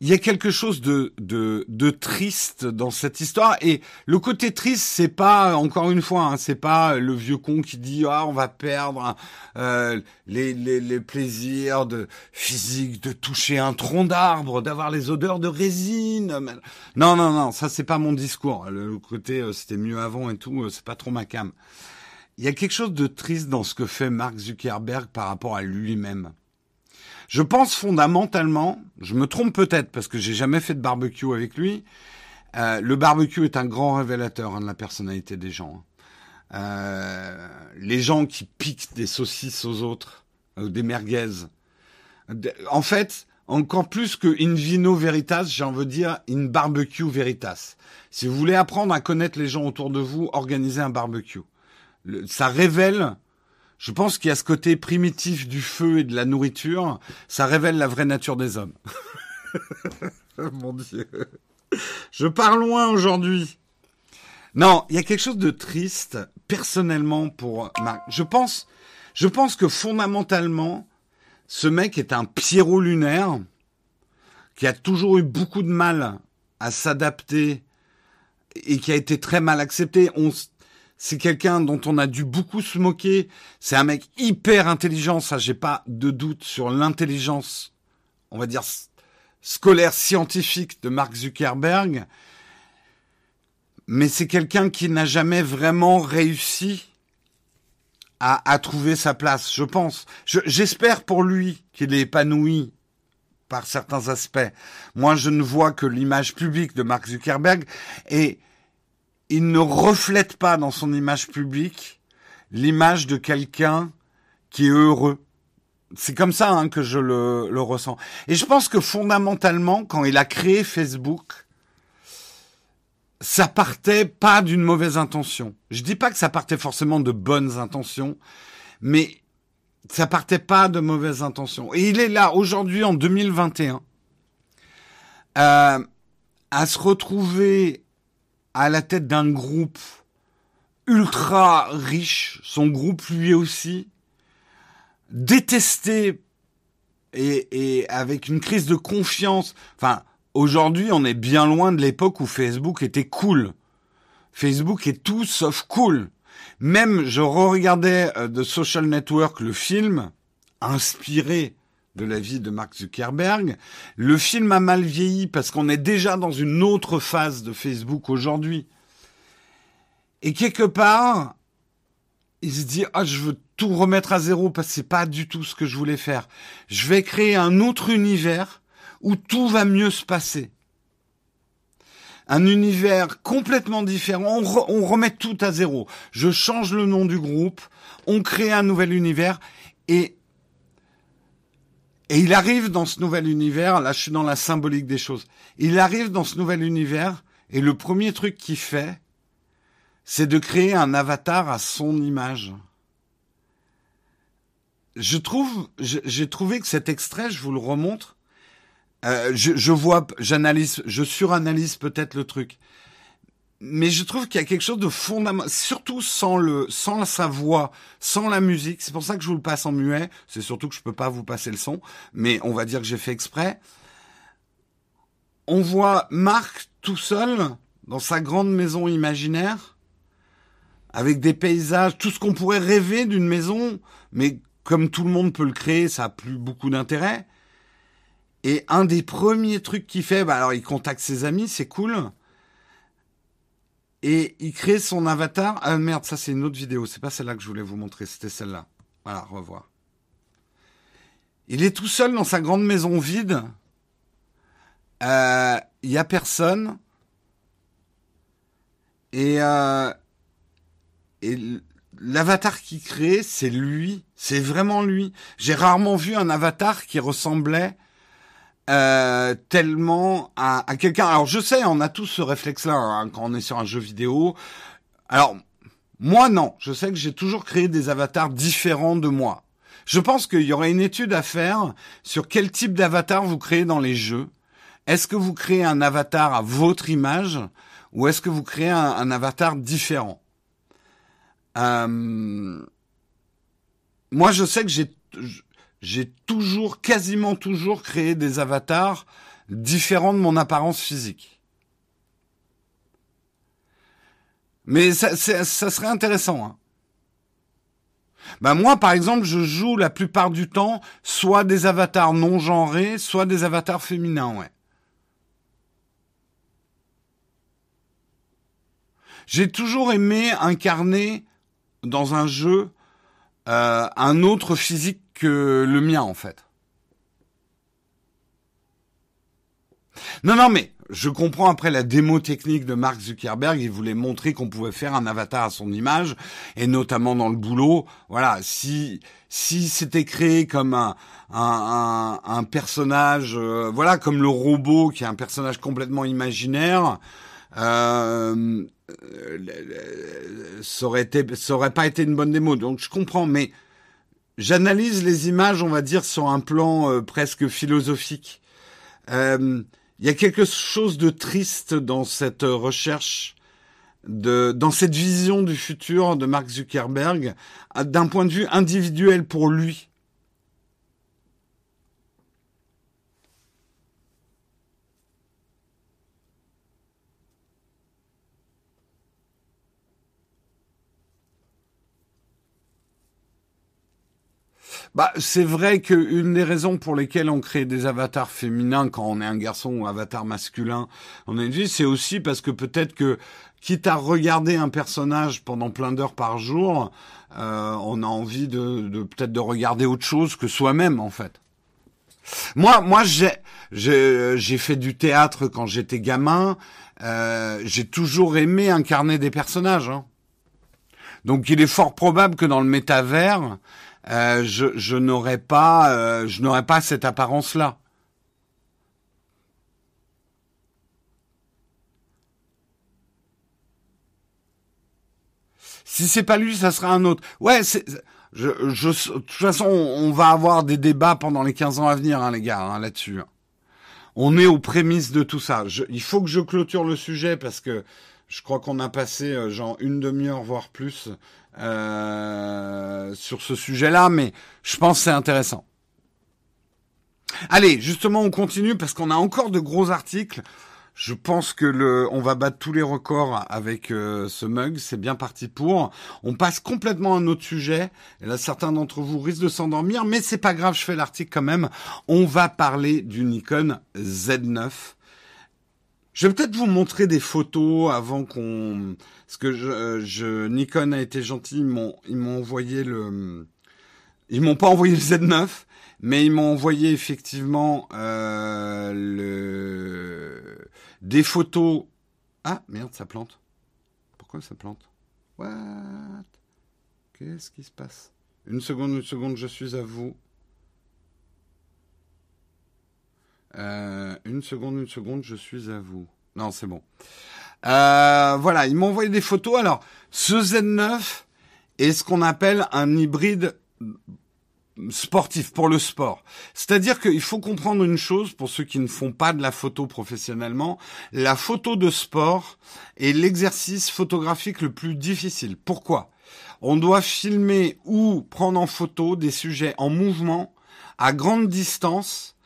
il y a quelque chose de, de, de triste dans cette histoire et le côté triste c'est pas encore une fois hein, c'est pas le vieux con qui dit ah on va perdre euh, les, les, les plaisirs de physique de toucher un tronc d'arbre d'avoir les odeurs de résine non non non ça c'est pas mon discours le côté euh, c'était mieux avant et tout euh, c'est pas trop ma cam il y a quelque chose de triste dans ce que fait Mark Zuckerberg par rapport à lui-même. Je pense fondamentalement, je me trompe peut-être parce que j'ai jamais fait de barbecue avec lui, Euh, le barbecue est un grand révélateur hein, de la personnalité des gens. Hein. Euh, les gens qui piquent des saucisses aux autres, ou des merguez. En fait, encore plus que in vino veritas, j'ai envie de dire in barbecue veritas. Si vous voulez apprendre à connaître les gens autour de vous, organisez un barbecue. Ça révèle, je pense qu'il y a ce côté primitif du feu et de la nourriture, ça révèle la vraie nature des hommes. Mon Dieu. Je pars loin aujourd'hui. Non, il y a quelque chose de triste, personnellement, pour Marc. Je pense, je pense que fondamentalement, ce mec est un Pierrot lunaire qui a toujours eu beaucoup de mal à s'adapter et qui a été très mal accepté. On, c'est quelqu'un dont on a dû beaucoup se moquer. C'est un mec hyper intelligent. Ça, j'ai pas de doute sur l'intelligence, on va dire, scolaire scientifique de Mark Zuckerberg. Mais c'est quelqu'un qui n'a jamais vraiment réussi à, trouver sa place, je pense. J'espère pour lui qu'il est épanoui par certains aspects. Moi, je ne vois que l'image publique de Mark Zuckerberg et il ne reflète pas dans son image publique l'image de quelqu'un qui est heureux. C'est comme ça hein, que je le, le ressens. Et je pense que fondamentalement, quand il a créé Facebook, ça partait pas d'une mauvaise intention. Je dis pas que ça partait forcément de bonnes intentions, mais ça partait pas de mauvaises intentions. Et il est là aujourd'hui en 2021 euh, à se retrouver à la tête d'un groupe ultra riche, son groupe lui aussi, détesté et, avec une crise de confiance. Enfin, Aujourd'hui, on est bien loin de l'époque où Facebook était cool. Facebook est tout sauf cool. Même, je re-regardais euh, The Social Network, le film, inspiré de la vie de Mark Zuckerberg. Le film a mal vieilli parce qu'on est déjà dans une autre phase de Facebook aujourd'hui. Et quelque part, il se dit, ah, je veux tout remettre à zéro parce que c'est pas du tout ce que je voulais faire. Je vais créer un autre univers où tout va mieux se passer. Un univers complètement différent, on, remet tout à zéro. Je change le nom du groupe, on crée un nouvel univers et et il arrive dans ce nouvel univers, là je suis dans la symbolique des choses, il arrive dans ce nouvel univers et le premier truc qu'il fait, c'est de créer un avatar à son image. Je trouve, j'ai trouvé que cet extrait, je vous le remontre, euh, je, je, vois, j'analyse, je suranalyse peut-être le truc, mais je trouve qu'il y a quelque chose de fondamental, surtout sans le, sans sa voix, sans la musique. C'est pour ça que je vous le passe en muet. C'est surtout que je peux pas vous passer le son, mais on va dire que j'ai fait exprès. On voit Marc tout seul dans sa grande maison imaginaire, avec des paysages, tout ce qu'on pourrait rêver d'une maison, mais comme tout le monde peut le créer, ça a plus beaucoup d'intérêt. Et un des premiers trucs qu'il fait, bah alors il contacte ses amis, c'est cool. Et il crée son avatar. Ah merde, ça c'est une autre vidéo. C'est pas celle-là que je voulais vous montrer, c'était celle-là. Voilà, revoir. Il est tout seul dans sa grande maison vide. Euh, il y a personne. Et, euh, et l'avatar qu'il crée, c'est lui. C'est vraiment lui. J'ai rarement vu un avatar qui ressemblait euh, tellement à, quelqu'un. Alors je sais, on a tous ce réflexe-là hein, quand on est sur un jeu vidéo. Alors moi non, je sais que j'ai toujours créé des avatars différents de moi. Je pense qu'il y aurait une étude à faire sur quel type d'avatar vous créez dans les jeux. Est-ce que vous créez un avatar à votre image ou est-ce que vous créez un, avatar différent? Euh, Moi, je sais que j'ai j'ai toujours, quasiment toujours créé des avatars différents de mon apparence physique. Mais ça, ça serait intéressant. Hein. Ben moi, par exemple, je joue la plupart du temps soit des avatars non genrés, soit des avatars féminins. J'ai toujours aimé incarner dans un jeu euh, un autre physique que le mien en fait. Non, non, mais je comprends après la démo technique de Mark Zuckerberg, il voulait montrer qu'on pouvait faire un avatar à son image, et notamment dans le boulot. Voilà, si si c'était créé comme un un, un, personnage, euh, voilà, comme le robot qui est un personnage complètement imaginaire. Euh, ça aurait été, ça aurait pas été une bonne démo. Donc je comprends, mais j'analyse les images, on va dire, sur un plan euh, presque philosophique. Euh, il y a quelque chose de triste dans cette recherche, de, dans cette vision du futur de Mark Zuckerberg, d'un point de vue individuel pour lui. Bah, c'est vrai qu'une des raisons pour lesquelles on crée des avatars féminins quand on est un garçon ou avatar masculin, une fille, c'est aussi parce que peut-être que, quitte à regarder un personnage pendant plein d'heures par jour, euh, on a envie de, peut-être de regarder autre chose que soi-même, en fait. Moi, moi, j'ai, j'ai, fait du théâtre quand j'étais gamin. Euh, j'ai toujours aimé incarner des personnages. Hein. Donc, il est fort probable que dans le métavers, euh, je, n'aurais pas, euh, je n'aurais pas cette apparence-là. Si c'est pas lui, ça sera un autre. Ouais, je, de toute façon, on va avoir des débats pendant les 15 ans à venir, hein, les gars, hein, là-dessus. On est aux prémices de tout ça. il faut que je clôture le sujet parce que je crois qu'on a passé euh, genre une demi-heure voire plus euh, sur ce sujet-là, mais je pense que c'est intéressant. Allez, justement, on continue parce qu'on a encore de gros articles. Je pense que le, on va battre tous les records avec euh, ce mug. C'est bien parti pour. On passe complètement à un autre sujet. Et là, certains d'entre vous risquent de s'endormir, mais c'est pas grave. Je fais l'article quand même. On va parler du Nikon Z9. Je vais peut-être vous montrer des photos avant qu'on, parce que je, Nikon a été gentil, ils m'ont, ils m'ont envoyé le, ils m'ont pas envoyé le Z9, mais ils m'ont envoyé effectivement euh, le, des photos. Ah merde, ça plante. Pourquoi ça plante? What? Qu'est-ce qui se passe? Une seconde, une seconde, je suis à vous. Euh, une seconde, une seconde, je suis à vous. Non, c'est bon. Euh, voilà, ils m'ont envoyé des photos. Alors, ce Z9 est ce qu'on appelle un hybride sportif pour le sport. C'est-à-dire qu'il faut comprendre une chose pour ceux qui ne font pas de la photo professionnellement, la photo de sport est l'exercice photographique le plus difficile. Pourquoi? On doit filmer ou prendre en photo des sujets en mouvement à grande distance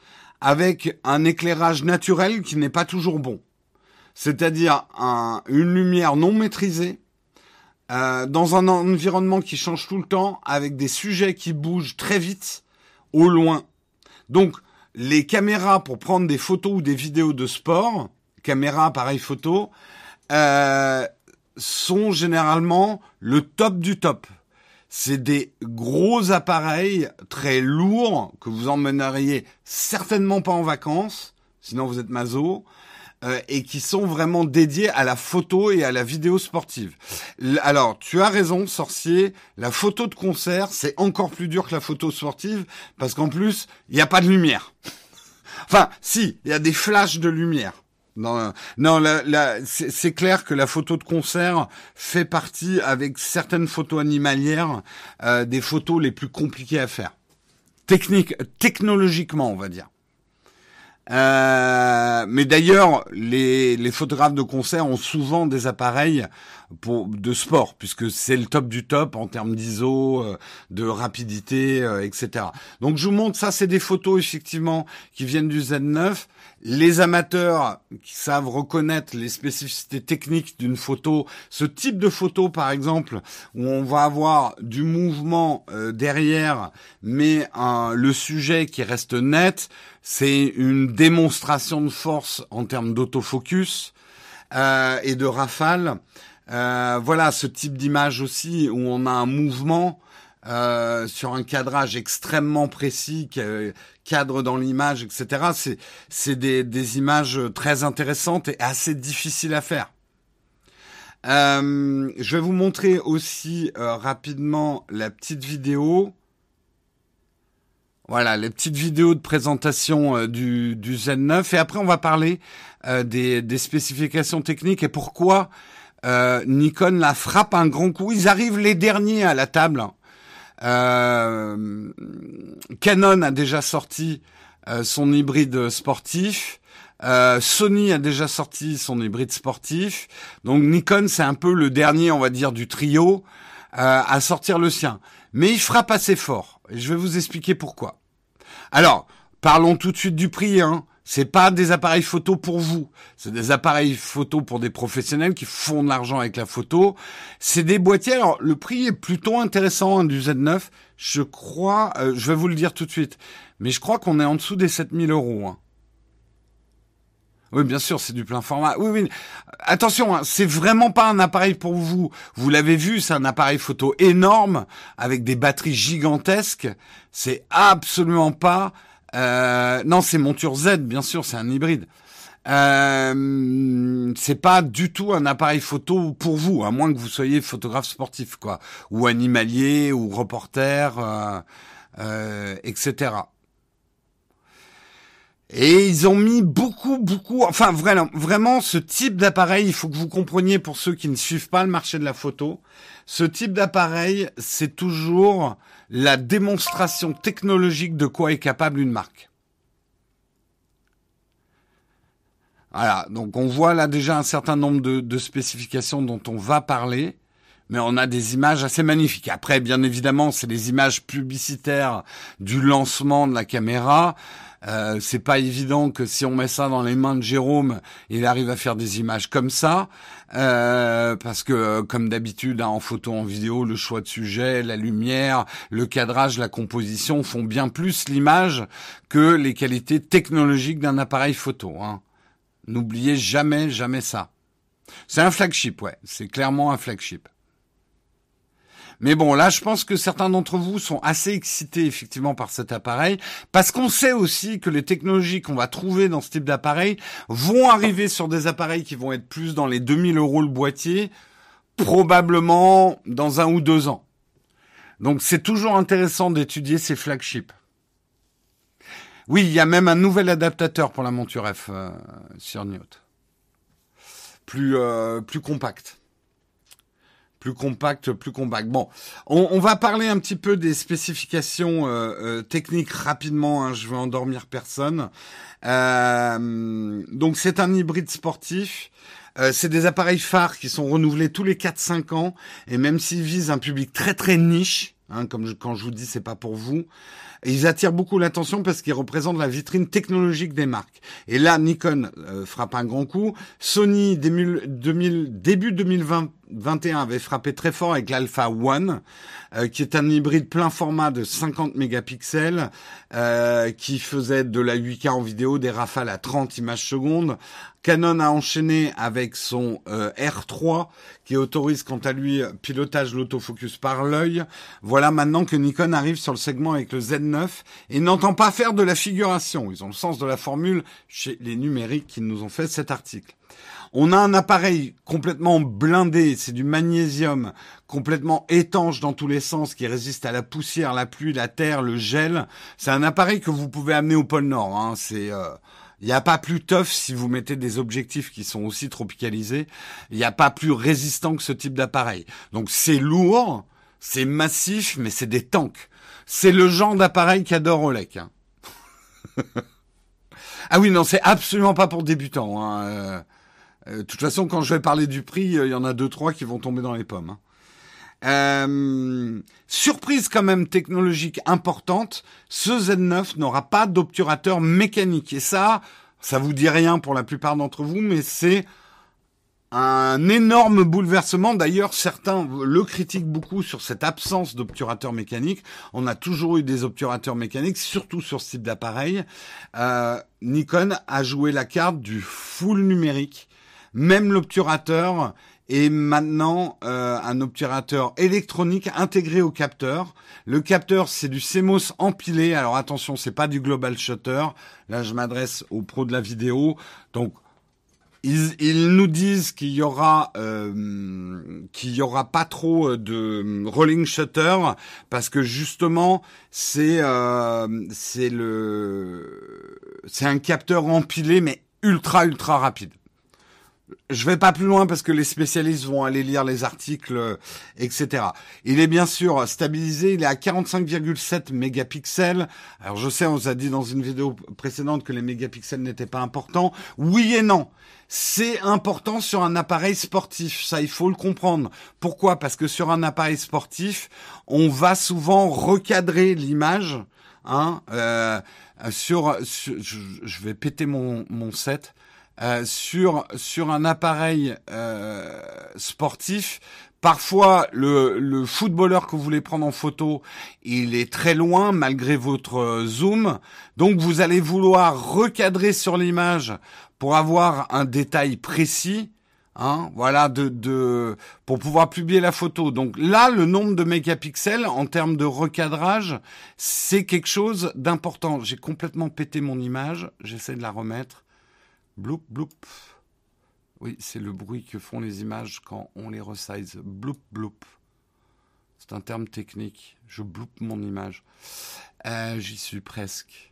avec un éclairage naturel qui n'est pas toujours bon. C'est-à-dire une lumière non maîtrisée, euh, dans un environnement qui change tout le temps, avec des sujets qui bougent très vite, au loin. Donc, les caméras pour prendre des photos ou des vidéos de sport, caméra, appareil photo, euh, sont généralement le top du top. C'est des gros appareils très lourds que vous emmèneriez certainement pas en vacances, sinon vous êtes maso, euh, et qui sont vraiment dédiés à la photo et à la vidéo sportive. Alors, tu as raison, sorcier, la photo de concert, c'est encore plus dur que la photo sportive, parce qu'en plus, il n'y a pas de lumière. enfin, si, il y a des flashs de lumière. Non, non, c'est clair que la photo de concert fait partie, avec certaines photos animalières, euh, des photos les plus compliquées à faire. Technique, technologiquement, on va dire. Euh, mais d'ailleurs, les, les, photographes de concert ont souvent des appareils pour, de sport, puisque c'est le top du top en termes d'ISO, euh, de rapidité, euh, etc. Donc je vous montre ça, c'est des photos effectivement qui viennent du Z9 les amateurs qui savent reconnaître les spécificités techniques d'une photo, ce type de photo par exemple, où on va avoir du mouvement euh, derrière, mais le sujet qui reste net, c'est une démonstration de force en termes d'autofocus euh, et de rafale. Euh, voilà ce type d'image aussi où on a un mouvement euh, sur un cadrage extrêmement précis, cadre dans l'image, etc. C'est c'est des, des images très intéressantes et assez difficiles à faire. Euh, je vais vous montrer aussi euh, rapidement la petite vidéo. Voilà, les petites vidéos de présentation euh, du, du Z9. Et après, on va parler des, des, spécifications techniques et pourquoi Nikon la frappe un grand coup. Ils arrivent les derniers à la table. Canon a déjà sorti son hybride sportif. Euh, Sony a déjà sorti son hybride sportif. Donc Nikon, c'est un peu le dernier, on va dire, du trio euh, à sortir le sien. Mais il frappe assez fort. Et je vais vous expliquer pourquoi. Alors, parlons tout de suite du prix. Hein. C'est pas des appareils photo pour vous. C'est des appareils photo pour des professionnels qui font de l'argent avec la photo. C'est des boîtiers. Alors, le prix est plutôt intéressant hein, du Z9. Je crois, euh, je vais vous le dire tout de suite. Mais je crois qu'on est en dessous des 7000 euros. Hein. Oui, bien sûr, c'est du plein format. Oui, oui. Attention, hein, c'est vraiment pas un appareil pour vous. Vous l'avez vu, c'est un appareil photo énorme avec des batteries gigantesques. C'est absolument pas. Euh... Non, c'est monture Z, bien sûr, c'est un hybride. Euh, c'est pas du tout un appareil photo pour vous, à moins que vous soyez photographe sportif, quoi, ou animalier, ou reporter, euh, euh, etc. Et ils ont mis beaucoup, beaucoup, enfin vraiment, vraiment ce type d'appareil, il faut que vous compreniez pour ceux qui ne suivent pas le marché de la photo, ce type d'appareil, c'est toujours la démonstration technologique de quoi est capable une marque. Voilà, donc on voit là déjà un certain nombre de, spécifications dont on va parler mais on a des images assez magnifiques. Après, bien évidemment, c'est les images publicitaires du lancement de la caméra. Euh, c'est pas évident que si on met ça dans les mains de Jérôme, il arrive à faire des images comme ça, euh, parce que comme d'habitude hein, en photo, en vidéo, le choix de sujet, la lumière, le cadrage, la composition font bien plus l'image que les qualités technologiques d'un appareil photo. Hein. N'oubliez jamais, jamais ça. C'est un flagship, ouais. C'est clairement un flagship. Mais bon, là, je pense que certains d'entre vous sont assez excités effectivement par cet appareil, parce qu'on sait aussi que les technologies qu'on va trouver dans ce type d'appareil vont arriver sur des appareils qui vont être plus dans les 2000 euros le boîtier, probablement dans un ou deux ans. Donc c'est toujours intéressant d'étudier ces flagships. Oui, il y a même un nouvel adaptateur pour la monture F euh, sur Newt. Plus, euh, plus compact plus compact, plus compact. Bon, on, va parler un petit peu des spécifications euh, euh, techniques rapidement. Hein, je vais endormir personne. Euh, donc c'est un hybride sportif. c'est des appareils phares qui sont renouvelés tous les 4-5 ans et même s'ils visent un public très très niche, hein, comme quand je vous dis c'est pas pour vous, ils attirent beaucoup l'attention parce qu'ils représentent la vitrine technologique des marques. Et là, Nikon euh, frappe un grand coup. Sony, début 2021, avait frappé très fort avec l'Alpha One, euh, qui est un hybride plein format de 50 mégapixels, euh, qui faisait de la 8K en vidéo, des rafales à 30 images secondes, Canon a enchaîné avec son euh, R3 qui autorise quant à lui pilotage l'autofocus par l'œil. Voilà maintenant que Nikon arrive sur le segment avec le Z9 et n'entend pas faire de la figuration. Ils ont le sens de la formule chez les numériques qui nous ont fait cet article. On a un appareil complètement blindé, c'est du magnésium, complètement étanche dans tous les sens, qui résiste à la poussière, la pluie, la terre, le gel. C'est un appareil que vous pouvez amener au pôle Nord. Hein. C'est euh, il a pas plus tough si vous mettez des objectifs qui sont aussi tropicalisés. Il n'y a pas plus résistant que ce type d'appareil. Donc c'est lourd, c'est massif, mais c'est des tanks. C'est le genre d'appareil qu'adore Olek. Hein. ah oui, non, c'est absolument pas pour débutants. Hein. Euh, de toute façon, quand je vais parler du prix, euh, il y en a deux, trois qui vont tomber dans les pommes. Hein. Euh, surprise quand même technologique importante, ce Z9 n'aura pas d'obturateur mécanique. Et ça, ça vous dit rien pour la plupart d'entre vous, mais c'est un énorme bouleversement. D'ailleurs, certains le critiquent beaucoup sur cette absence d'obturateur mécanique. On a toujours eu des obturateurs mécaniques, surtout sur ce type d'appareil. Nikon a joué la carte du full numérique. Même l'obturateur et maintenant euh, un obturateur électronique intégré au capteur. Le capteur, c'est du CMOS empilé. Alors attention, c'est pas du global shutter. Là, je m'adresse aux pros de la vidéo. Donc ils, nous disent qu'il y aura euh, qu'il y aura pas trop de rolling shutter parce que justement c'est euh, c'est le c'est un capteur empilé mais ultra ultra rapide je vais pas plus loin parce que les spécialistes vont aller lire les articles, etc. Il est bien sûr stabilisé, il est à 45,7 mégapixels. Alors je sais, on vous a dit dans une vidéo précédente que les mégapixels n'étaient pas importants. Oui et non. C'est important sur un appareil sportif, ça il faut le comprendre. Pourquoi? Parce que sur un appareil sportif, on va souvent recadrer l'image. Hein, euh, sur, je, vais péter mon, mon set. Euh, sur sur un appareil euh, sportif. Parfois, le, le footballeur que vous voulez prendre en photo, il est très loin malgré votre zoom. Donc, vous allez vouloir recadrer sur l'image pour avoir un détail précis. Hein, voilà, de, de, pour pouvoir publier la photo. Donc là, le nombre de mégapixels en termes de recadrage, c'est quelque chose d'important. J'ai complètement pété mon image. J'essaie de la remettre. Bloup, bloup. Oui, c'est le bruit que font les images quand on les resize. Bloup, bloup. C'est un terme technique. Je bloupe mon image. Euh, j'y suis presque.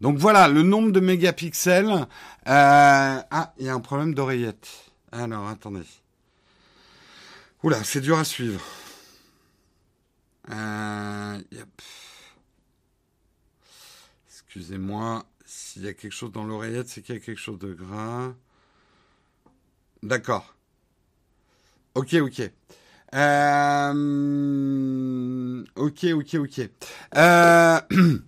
Donc voilà, le nombre de mégapixels. Euh, ah, il y a un problème d'oreillette. Alors, attendez. Oula, c'est dur à suivre. Euh, Excusez-moi. S'il y a quelque chose dans l'oreillette, c'est qu'il y a quelque chose de gras. D'accord. Ok, ok. Euh... Ok, ok, ok. Euh...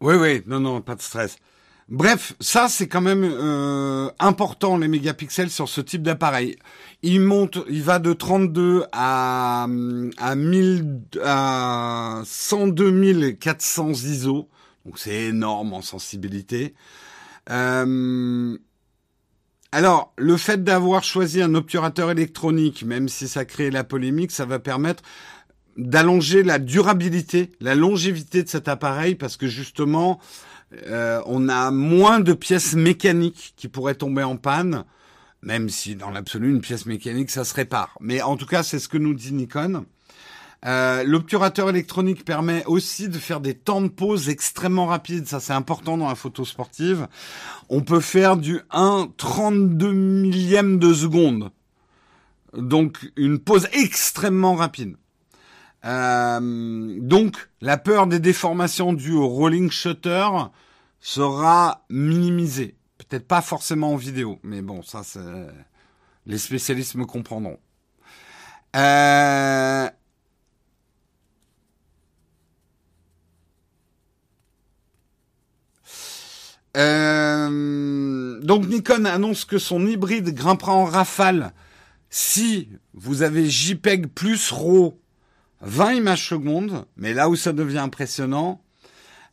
oui, oui, non, non, pas de stress. Bref, ça c'est quand même euh, important les mégapixels sur ce type d'appareil. Il monte, il va de 32 à à 1000 à 102 400 ISO, donc c'est énorme en sensibilité. Euh, alors, le fait d'avoir choisi un obturateur électronique, même si ça crée la polémique, ça va permettre d'allonger la durabilité, la longévité de cet appareil, parce que justement, euh, on a moins de pièces mécaniques qui pourraient tomber en panne, même si dans l'absolu une pièce mécanique ça se répare. Mais en tout cas c'est ce que nous dit Nikon. Euh, L'obturateur électronique permet aussi de faire des temps de pause extrêmement rapides. Ça, c'est important dans la photo sportive. On peut faire du 1 32 millième de seconde. Donc, une pause extrêmement rapide. Euh, donc, la peur des déformations dues au rolling shutter sera minimisée. Peut-être pas forcément en vidéo, mais bon, ça, les spécialistes me comprendront. Euh... Euh... donc Nikon annonce que son hybride grimpera en rafale si vous avez JPEG plus RAW 20 images secondes, mais là où ça devient impressionnant,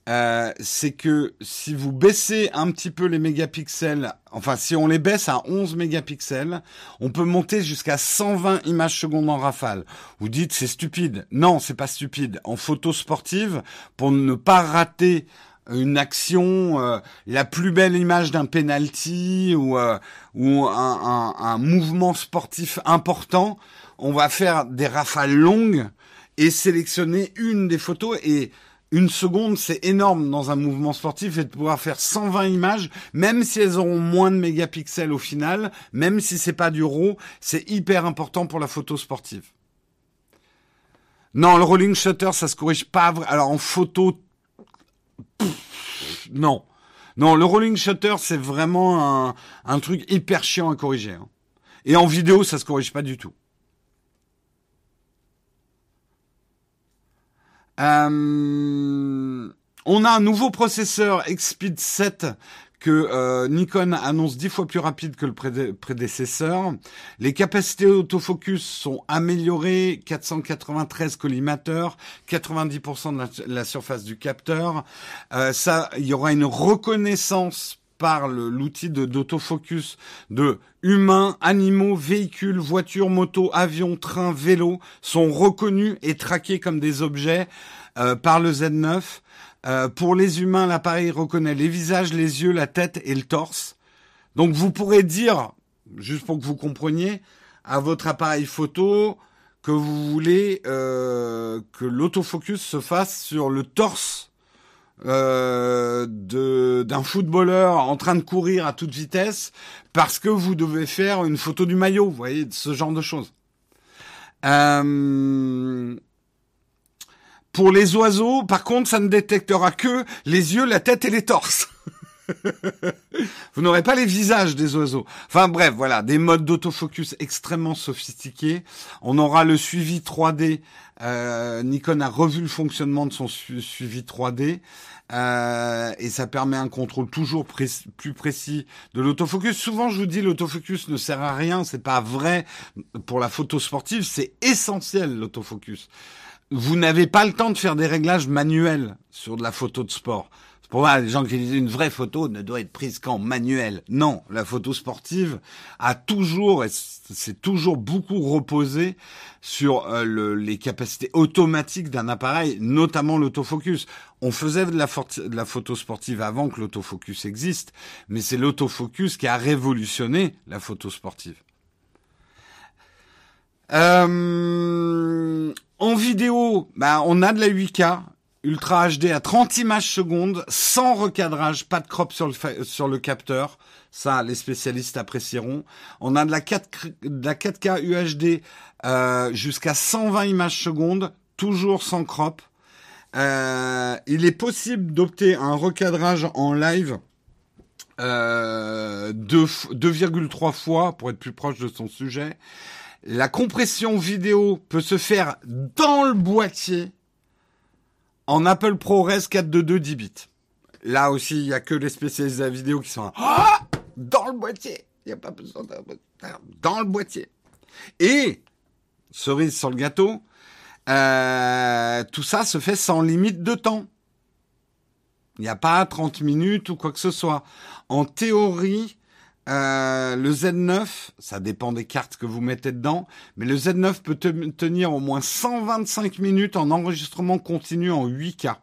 euh, c'est que si vous baissez un petit peu les mégapixels, enfin si on les baisse à 11 mégapixels, on peut monter jusqu'à 120 images secondes en rafale. Vous dites c'est stupide. Non, c'est pas stupide. En photo sportive, pour ne pas rater une action, euh, la plus belle image d'un penalty ou, euh, ou un, un, un mouvement sportif important, on va faire des rafales longues et sélectionner une des photos et une seconde, c'est énorme dans un mouvement sportif et de pouvoir faire 120 images, même si elles auront moins de mégapixels au final, même si c'est pas du RAW, c'est hyper important pour la photo sportive. Non, le rolling shutter, ça se corrige pas. Alors en photo, non, non, le rolling shutter, c'est vraiment un, un, truc hyper chiant à corriger. Hein. Et en vidéo, ça se corrige pas du tout. Euh, on a un nouveau processeur XSpeed 7 que euh, Nikon annonce dix fois plus rapide que le prédécesseur. Les capacités d'autofocus sont améliorées, 493 collimateurs, 90% de la, surface du capteur. Euh, ça, il y aura une reconnaissance par l'outil d'autofocus de humains, animaux, véhicules, voitures, motos, avions, trains, vélos sont reconnus et traqués comme des objets euh, par le Z9. Euh, pour les humains, l'appareil reconnaît les visages, les yeux, la tête et le torse. Donc vous pourrez dire, juste pour que vous compreniez, à votre appareil photo que vous voulez euh, que l'autofocus se fasse sur le torse euh, d'un footballeur en train de courir à toute vitesse parce que vous devez faire une photo du maillot, vous voyez, ce genre de choses. Euh, pour les oiseaux, par contre, ça ne détectera que les yeux, la tête et les torses. Vous n'aurez pas les visages des oiseaux. Enfin bref, voilà, des modes d'autofocus extrêmement sophistiqués. On aura le suivi 3D. Euh, Nikon a revu le fonctionnement de son suivi 3D. Euh, et ça permet un contrôle toujours plus précis de l'autofocus. Souvent, je vous dis, l'autofocus ne sert à rien, c'est pas vrai pour la photo sportive, c'est essentiel l'autofocus. Vous n'avez pas le temps de faire des réglages manuels sur de la photo de sport. Pour moi, les gens qui disent une vraie photo ne doit être prise qu'en manuel. Non, la photo sportive a toujours, c'est toujours beaucoup reposé sur euh, les capacités automatiques d'un appareil, notamment l'autofocus. On faisait de la, photo sportive avant que l'autofocus existe, mais c'est l'autofocus qui a révolutionné la photo sportive. Euh, en vidéo, bah, on a de la 8K. Ultra HD à 30 images secondes, sans recadrage, pas de crop sur le, capteur. Ça, les spécialistes apprécieront. On a de la, 4, de la 4K UHD euh, jusqu'à 120 images secondes, toujours sans crop. Euh, il est possible d'opter un recadrage en live euh, 2,3 fois pour être plus proche de son sujet. La compression vidéo peut se faire dans le boîtier en Apple ProRes 422 10 bits. Là aussi, il y a que les spécialistes de la vidéo qui sont ah dans le boîtier. Il n'y a pas besoin d'un dans le boîtier. Et cerise sur le gâteau, euh, tout ça se fait sans limite de temps. Il n'y a pas 30 minutes ou quoi que ce soit. En théorie, euh, le Z9, ça dépend des cartes que vous mettez dedans, mais le Z9 peut tenir au moins 125 minutes en enregistrement continu en 8K.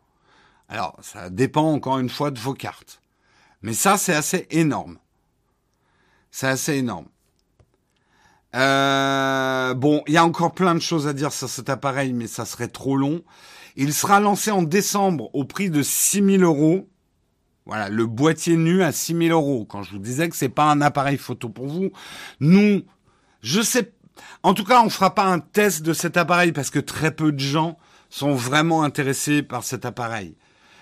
Alors, ça dépend encore une fois de vos cartes. Mais ça, c'est assez énorme. C'est assez énorme. Euh, bon, il y a encore plein de choses à dire sur cet appareil, mais ça serait trop long. Il sera lancé en décembre au prix de 6000 euros. Voilà, le boîtier nu à 6000 euros. Quand je vous disais que c'est pas un appareil photo pour vous, nous, je sais, en tout cas, on fera pas un test de cet appareil parce que très peu de gens sont vraiment intéressés par cet appareil.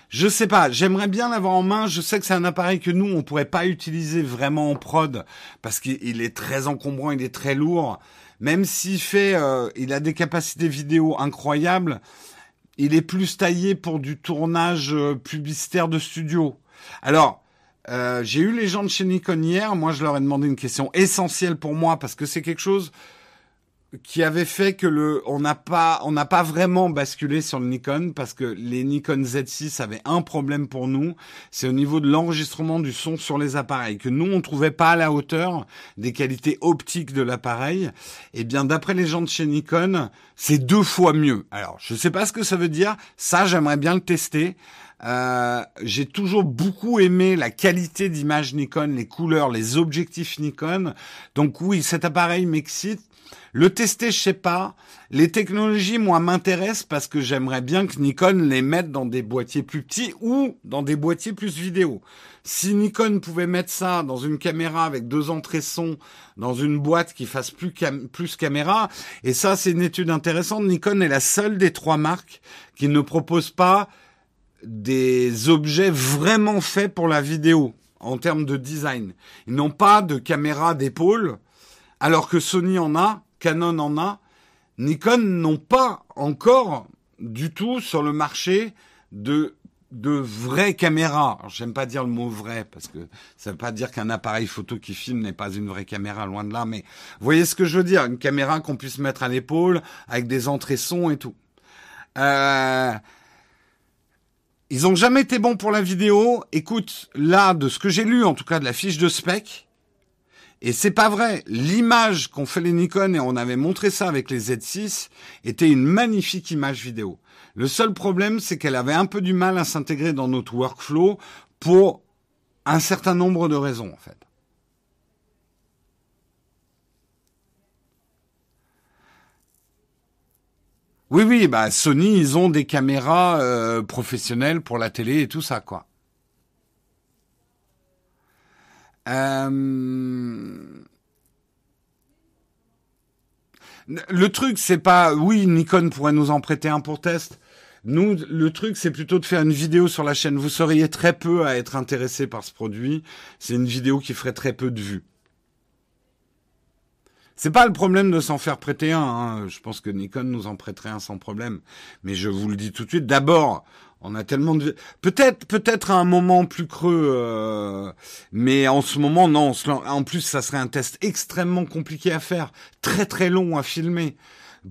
Je sais pas, j'aimerais bien l'avoir en main. Je sais que c'est un appareil que nous, on pourrait pas utiliser vraiment en prod parce qu'il est très encombrant, il est très lourd. Même s'il fait, euh, il a des capacités vidéo incroyables, il est plus taillé pour du tournage euh, publicitaire de studio. Alors, euh, j'ai eu les gens de chez Nikon hier. Moi, je leur ai demandé une question essentielle pour moi parce que c'est quelque chose qui avait fait que le, on n'a pas, on n'a pas vraiment basculé sur le Nikon parce que les Nikon Z6 avaient un problème pour nous, c'est au niveau de l'enregistrement du son sur les appareils que nous on trouvait pas à la hauteur des qualités optiques de l'appareil. Et eh bien d'après les gens de chez Nikon, c'est deux fois mieux. Alors je sais pas ce que ça veut dire. Ça j'aimerais bien le tester. Euh, j'ai toujours beaucoup aimé la qualité d'image Nikon, les couleurs, les objectifs Nikon. Donc oui, cet appareil m'excite. Le tester, je sais pas. Les technologies, moi, m'intéressent parce que j'aimerais bien que Nikon les mette dans des boîtiers plus petits ou dans des boîtiers plus vidéo. Si Nikon pouvait mettre ça dans une caméra avec deux entrées son, dans une boîte qui fasse plus, plus caméra, et ça, c'est une étude intéressante. Nikon est la seule des trois marques qui ne propose pas des objets vraiment faits pour la vidéo en termes de design. Ils n'ont pas de caméra d'épaule, alors que Sony en a, Canon en a, Nikon n'ont pas encore du tout sur le marché de de vraies caméras. J'aime pas dire le mot vrai parce que ça veut pas dire qu'un appareil photo qui filme n'est pas une vraie caméra, loin de là. Mais vous voyez ce que je veux dire Une caméra qu'on puisse mettre à l'épaule avec des entrées son et tout. Euh, Ils ont jamais été bons pour la vidéo. Écoute, là, de ce que j'ai lu, en tout cas de la fiche de spec, et c'est pas vrai. L'image qu'ont fait les Nikon, et on avait montré ça avec les Z6, était une magnifique image vidéo. Le seul problème, c'est qu'elle avait un peu du mal à s'intégrer dans notre workflow pour un certain nombre de raisons, en fait. Oui, oui, bah Sony, ils ont des caméras euh, professionnelles pour la télé et tout ça, quoi. Euh, le truc, c'est pas, oui, Nikon pourrait nous en prêter un pour test. Nous, le truc, c'est plutôt de faire une vidéo sur la chaîne. Vous seriez très peu à être intéressé par ce produit. C'est une vidéo qui ferait très peu de vues. C'est pas le problème de s'en faire prêter un. Hein. Je pense que Nikon nous en prêterait un sans problème. Mais je vous le dis tout de suite. D'abord, on a tellement de peut-être peut-être à un moment plus creux, euh, mais en ce moment non. En plus, ça serait un test extrêmement compliqué à faire, très très long à filmer.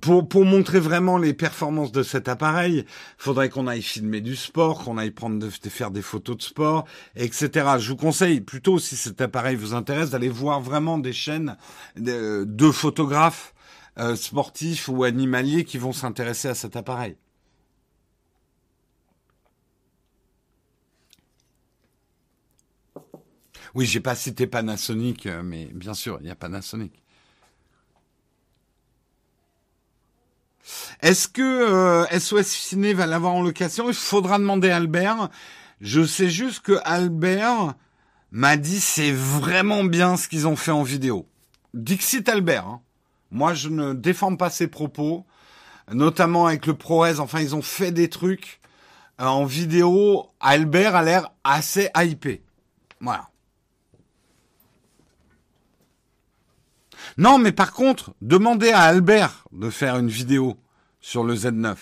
Pour, montrer vraiment les performances de cet appareil, faudrait qu'on aille filmer du sport, qu'on aille prendre faire des photos de sport, etc. Je vous conseille plutôt, si cet appareil vous intéresse, d'aller voir vraiment des chaînes de, photographes euh, sportifs ou animaliers qui vont s'intéresser à cet appareil. Oui, j'ai pas cité Panasonic, euh, mais bien sûr, il y a Panasonic. Est-ce que SOS euh, Ciné va l'avoir en location? Il faudra demander à Albert. Je sais juste que Albert m'a dit c'est vraiment bien ce qu'ils ont fait en vidéo. Dixit Albert. Hein. Moi, je ne défends pas ses propos, notamment avec le ProRes. Enfin, ils ont fait des trucs euh, en vidéo. Albert a l'air assez hypé. Voilà. Non, mais par contre, demandez à Albert de faire une vidéo sur le Z9.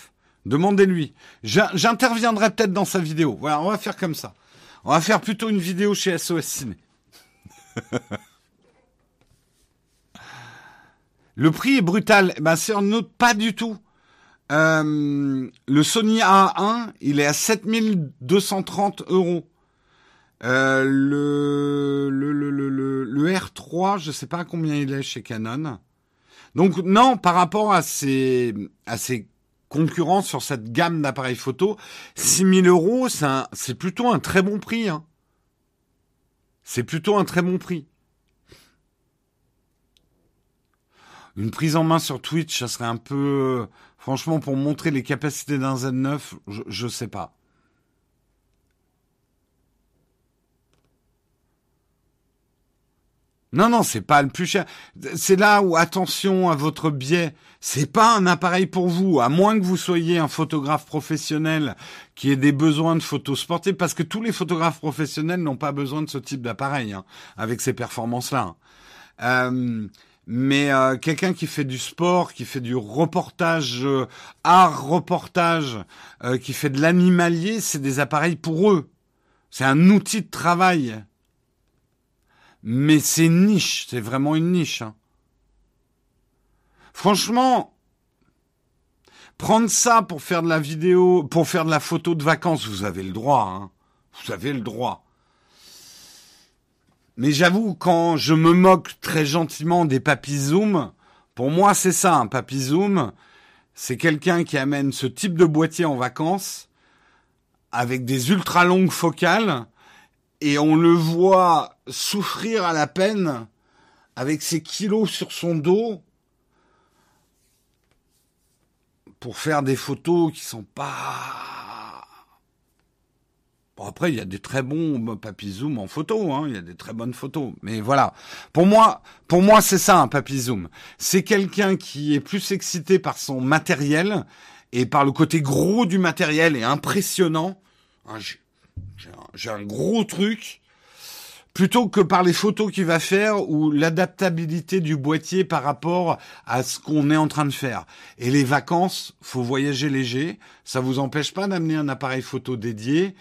Demandez-lui. J'interviendrai peut-être dans sa vidéo. Voilà, on va faire comme ça. On va faire plutôt une vidéo chez SOS Ciné. le prix est brutal. Eh ben, c'est un autre, pas du tout. Euh, le Sony A1, il est à 7230 euros. Euh, le, le, le, le, le R3, je sais pas combien il est chez Canon. Donc non, par rapport à ces, à ces concurrents sur cette gamme d'appareils photo, 6000 euros, c'est plutôt un très bon prix. Hein. C'est plutôt un très bon prix. Une prise en main sur Twitch, ça serait un peu... Franchement, pour montrer les capacités d'un Z9, je, je sais pas. Non, non, c'est pas le plus cher. C'est là où attention à votre biais. C'est pas un appareil pour vous, à moins que vous soyez un photographe professionnel qui ait des besoins de photos sportives, parce que tous les photographes professionnels n'ont pas besoin de ce type d'appareil hein, avec ces performances-là. Euh, mais euh, quelqu'un qui fait du sport, qui fait du reportage, euh, art reportage, qui fait de l'animalier, c'est des appareils pour eux. C'est un outil de travail mais c'est niche, c'est vraiment une niche. Hein. Franchement, prendre ça pour faire de la vidéo, pour faire de la photo de vacances, vous avez le droit. Hein. Vous avez le droit. Mais j'avoue, quand je me moque très gentiment des papy zoom, pour moi c'est ça, un papy zoom, c'est quelqu'un qui amène ce type de boîtier en vacances avec des ultra longues focales et on le voit souffrir à la peine avec ses kilos sur son dos pour faire des photos qui sont pas. Bon après il y a des très bons papy zoom en photo, hein, il y a des très bonnes photos. Mais voilà, pour moi, pour moi c'est ça un papy zoom. C'est quelqu'un qui est plus excité par son matériel et par le côté gros du matériel et impressionnant. Hein, j'ai un gros truc plutôt que par les photos qu'il va faire ou l'adaptabilité du boîtier par rapport à ce qu'on est en train de faire. Et les vacances, faut voyager léger. Ça vous empêche pas d'amener un appareil photo dédié.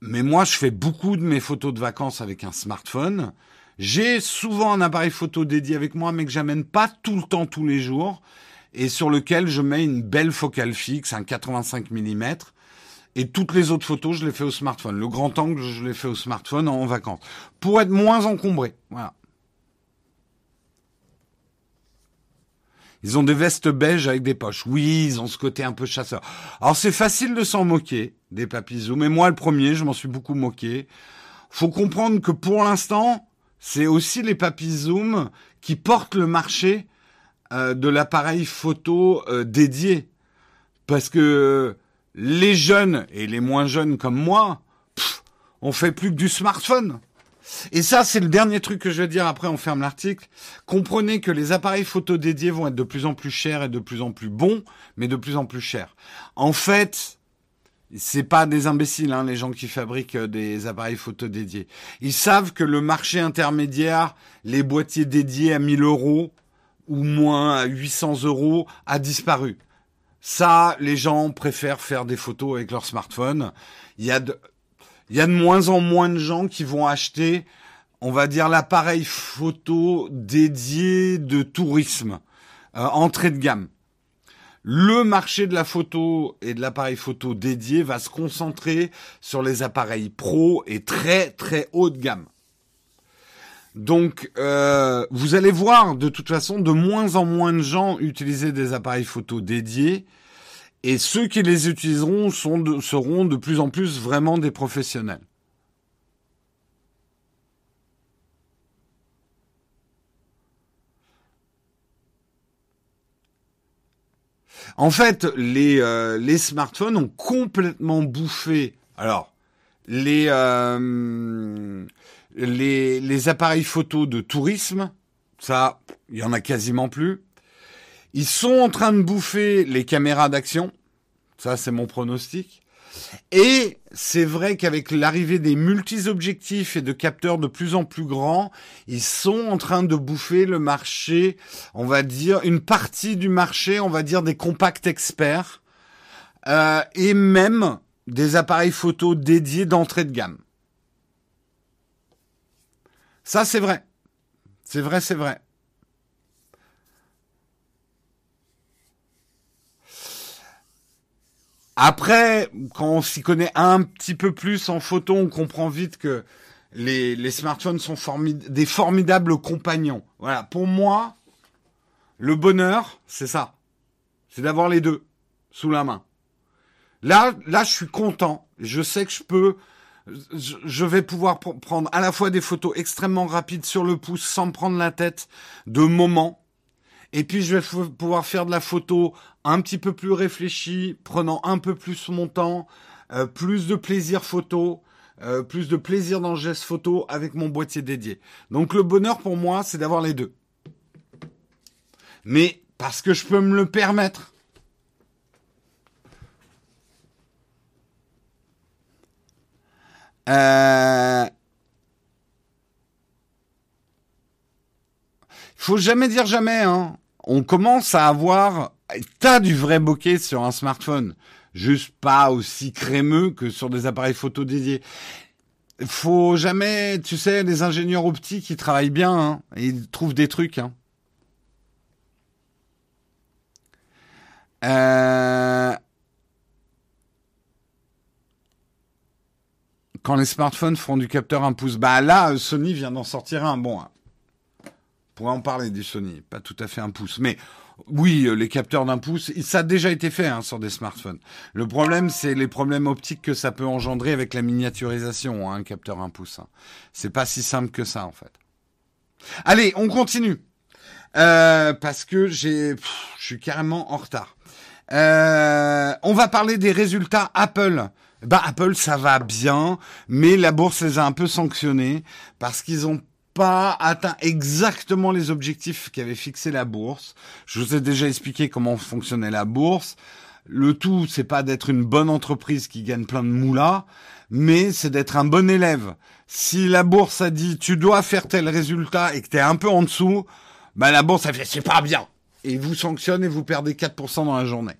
Mais moi, je fais beaucoup de mes photos de vacances avec un smartphone. J'ai souvent un appareil photo dédié avec moi, mais que j'amène pas tout le temps, tous les jours, et sur lequel je mets une belle focale fixe, un 85 mm, Et toutes les autres photos, je les fais au smartphone. Le grand angle, je l'ai fait au smartphone en vacances. Pour être moins encombré. Voilà. Ils ont des vestes beiges avec des poches. Oui, ils ont ce côté un peu chasseur. Alors c'est facile de s'en moquer des papizous, mais moi le premier, je m'en suis beaucoup moqué. Faut comprendre que pour l'instant, c'est aussi les papizooms qui portent le marché euh, de l'appareil photo euh, dédié. Parce que les jeunes et les moins jeunes comme moi, on fait plus que du smartphone. Et ça, c'est le dernier truc que je vais dire. Après, on ferme l'article. Comprenez que les appareils photo dédiés vont être de plus en plus chers et de plus en plus bons, mais de plus en plus chers. En fait, c'est pas des imbéciles, hein, les gens qui fabriquent euh, des appareils photo dédiés. Ils savent que le marché intermédiaire, les boîtiers dédiés à 1000 euros ou moins à 800 euros, a disparu. Ça, les gens préfèrent faire des photos avec leur smartphone. Il y a de, moins en moins de gens qui vont acheter, on va dire, l'appareil photo dédié de tourisme, euh, entrée de gamme. Le marché de la photo et de l'appareil photo dédié va se concentrer sur les appareils pro et très très haut de gamme. Donc, euh, vous allez voir de toute façon de moins en moins de gens utiliser des appareils photo dédiés et ceux qui les utiliseront seront de plus en plus vraiment des professionnels. En fait, les, euh, smartphones ont complètement bouffé. Alors, les, euh, les appareils photo de tourisme, ça, il y en a quasiment plus. Ils sont en train de bouffer les caméras d'action. Ça, c'est mon pronostic. Et c'est vrai qu'avec l'arrivée des multi-objectifs et de capteurs de plus en plus grands, ils sont en train de bouffer le marché, on va dire, une partie du marché, on va dire, des compacts experts, euh, et même des appareils photo dédiés d'entrée de gamme. Ça, c'est vrai. C'est vrai, c'est vrai. Après, quand on s'y connaît un petit peu plus en photo, on comprend vite que les, smartphones sont des formidables compagnons. Voilà, pour moi, le bonheur, c'est ça. C'est d'avoir les deux sous la main. Là, là, je suis content. Je sais que je peux, je vais pouvoir prendre à la fois des photos extrêmement rapides sur le pouce sans prendre la tête de moments et puis je vais pouvoir faire de la photo un petit peu plus réfléchie, prenant un peu plus mon temps, euh, plus de plaisir photo, euh, plus de plaisir dans le geste photo avec mon boîtier dédié. Donc le bonheur pour moi, c'est d'avoir les deux. Mais parce que je peux me le permettre. Euh... Faut jamais dire jamais, hein. On commence à avoir, t'as du vrai bokeh sur un smartphone. Juste pas aussi crémeux que sur des appareils photo dédiés. Faut jamais, tu sais, les ingénieurs optiques, ils travaillent bien, hein, ils trouvent des trucs, hein. Euh, quand les smartphones feront du capteur un pouce, bah là, Sony vient d'en sortir un. Bon, pourrait en parler du Sony, pas tout à fait un pouce, mais oui, euh, les capteurs d'un pouce, ça a déjà été fait hein, sur des smartphones. Le problème, c'est les problèmes optiques que ça peut engendrer avec la miniaturisation, hein, capteur un pouce. Hein. C'est pas si simple que ça en fait. Allez, on continue euh, parce que j'ai, je suis carrément en retard. Euh, on va parler des résultats Apple. Bah Apple, ça va bien, mais la bourse les a un peu sanctionnés parce qu'ils ont pas atteint exactement les objectifs qu'avait fixé la bourse. Je vous ai déjà expliqué comment fonctionnait la bourse. Le tout, c'est pas d'être une bonne entreprise qui gagne plein de moulas, mais c'est d'être un bon élève. Si la bourse a dit tu dois faire tel résultat et que tu es un peu en dessous, bah la bourse a fait c'est pas bien et vous sanctionne et vous perdez 4% dans la journée.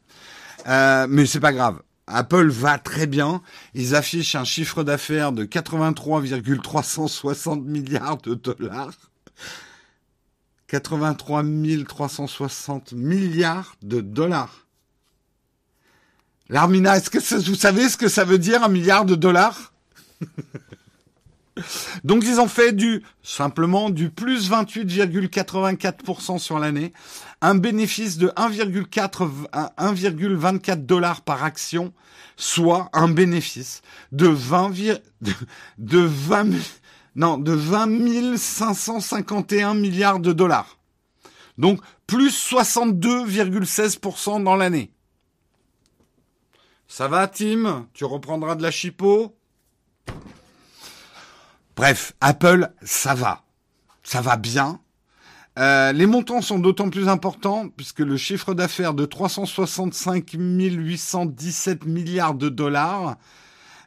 Euh, mais c'est pas grave. Apple va très bien. Ils affichent un chiffre d'affaires de 83,360 milliards de dollars. 83 360 milliards de dollars. Larmina, est-ce que vous savez ce que ça veut dire un milliard de dollars? Donc ils ont fait du simplement du plus 28,84% sur l'année, un bénéfice de 1,4 1,24 dollars par action, soit un bénéfice de 20 de 20 non, de 20 551 milliards de dollars. Donc plus 62,16% dans l'année. Ça va, Tim? Tu reprendras de la chipot? Bref, Apple, ça va. Ça va bien. Euh, les montants sont d'autant plus importants puisque le chiffre d'affaires de 365 817 milliards de dollars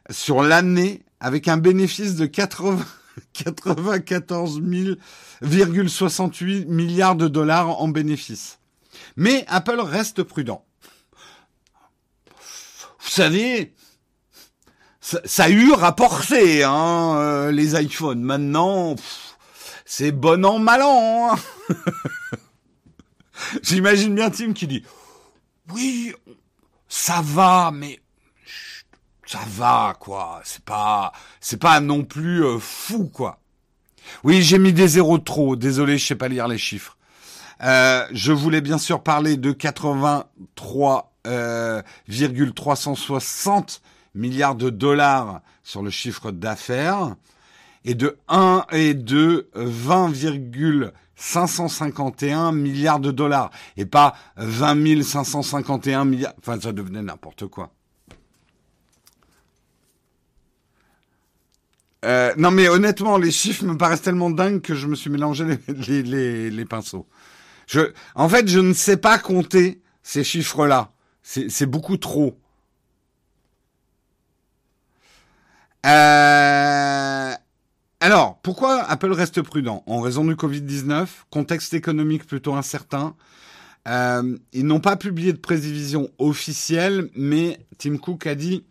sur l'année avec un bénéfice de 80, 94,68 milliards de dollars en bénéfice. Mais Apple reste prudent. Vous savez, ça, ça a eu rapporté, hein, euh, les iPhones. Maintenant, c'est bon an, mal an. Hein. J'imagine bien Tim qui dit, oui, ça va, mais ça va, quoi. C'est pas, c'est pas non plus euh, fou, quoi. Oui, j'ai mis des zéros de trop. Désolé, je sais pas lire les chiffres. Euh, je voulais bien sûr parler de 83,360 milliards de dollars sur le chiffre d'affaires et de 1 et de 20,551 milliards de dollars et pas 20 551 milliards. Enfin, ça devenait n'importe quoi. Euh, non mais honnêtement, les chiffres me paraissent tellement dingues que je me suis mélangé les, pinceaux. Je, en fait, je ne sais pas compter ces chiffres-là. C'est beaucoup trop. Euh, alors, pourquoi Apple reste prudent? En raison du Covid-19, contexte économique plutôt incertain. Euh, ils n'ont pas publié de prévision officielle, mais Tim Cook a dit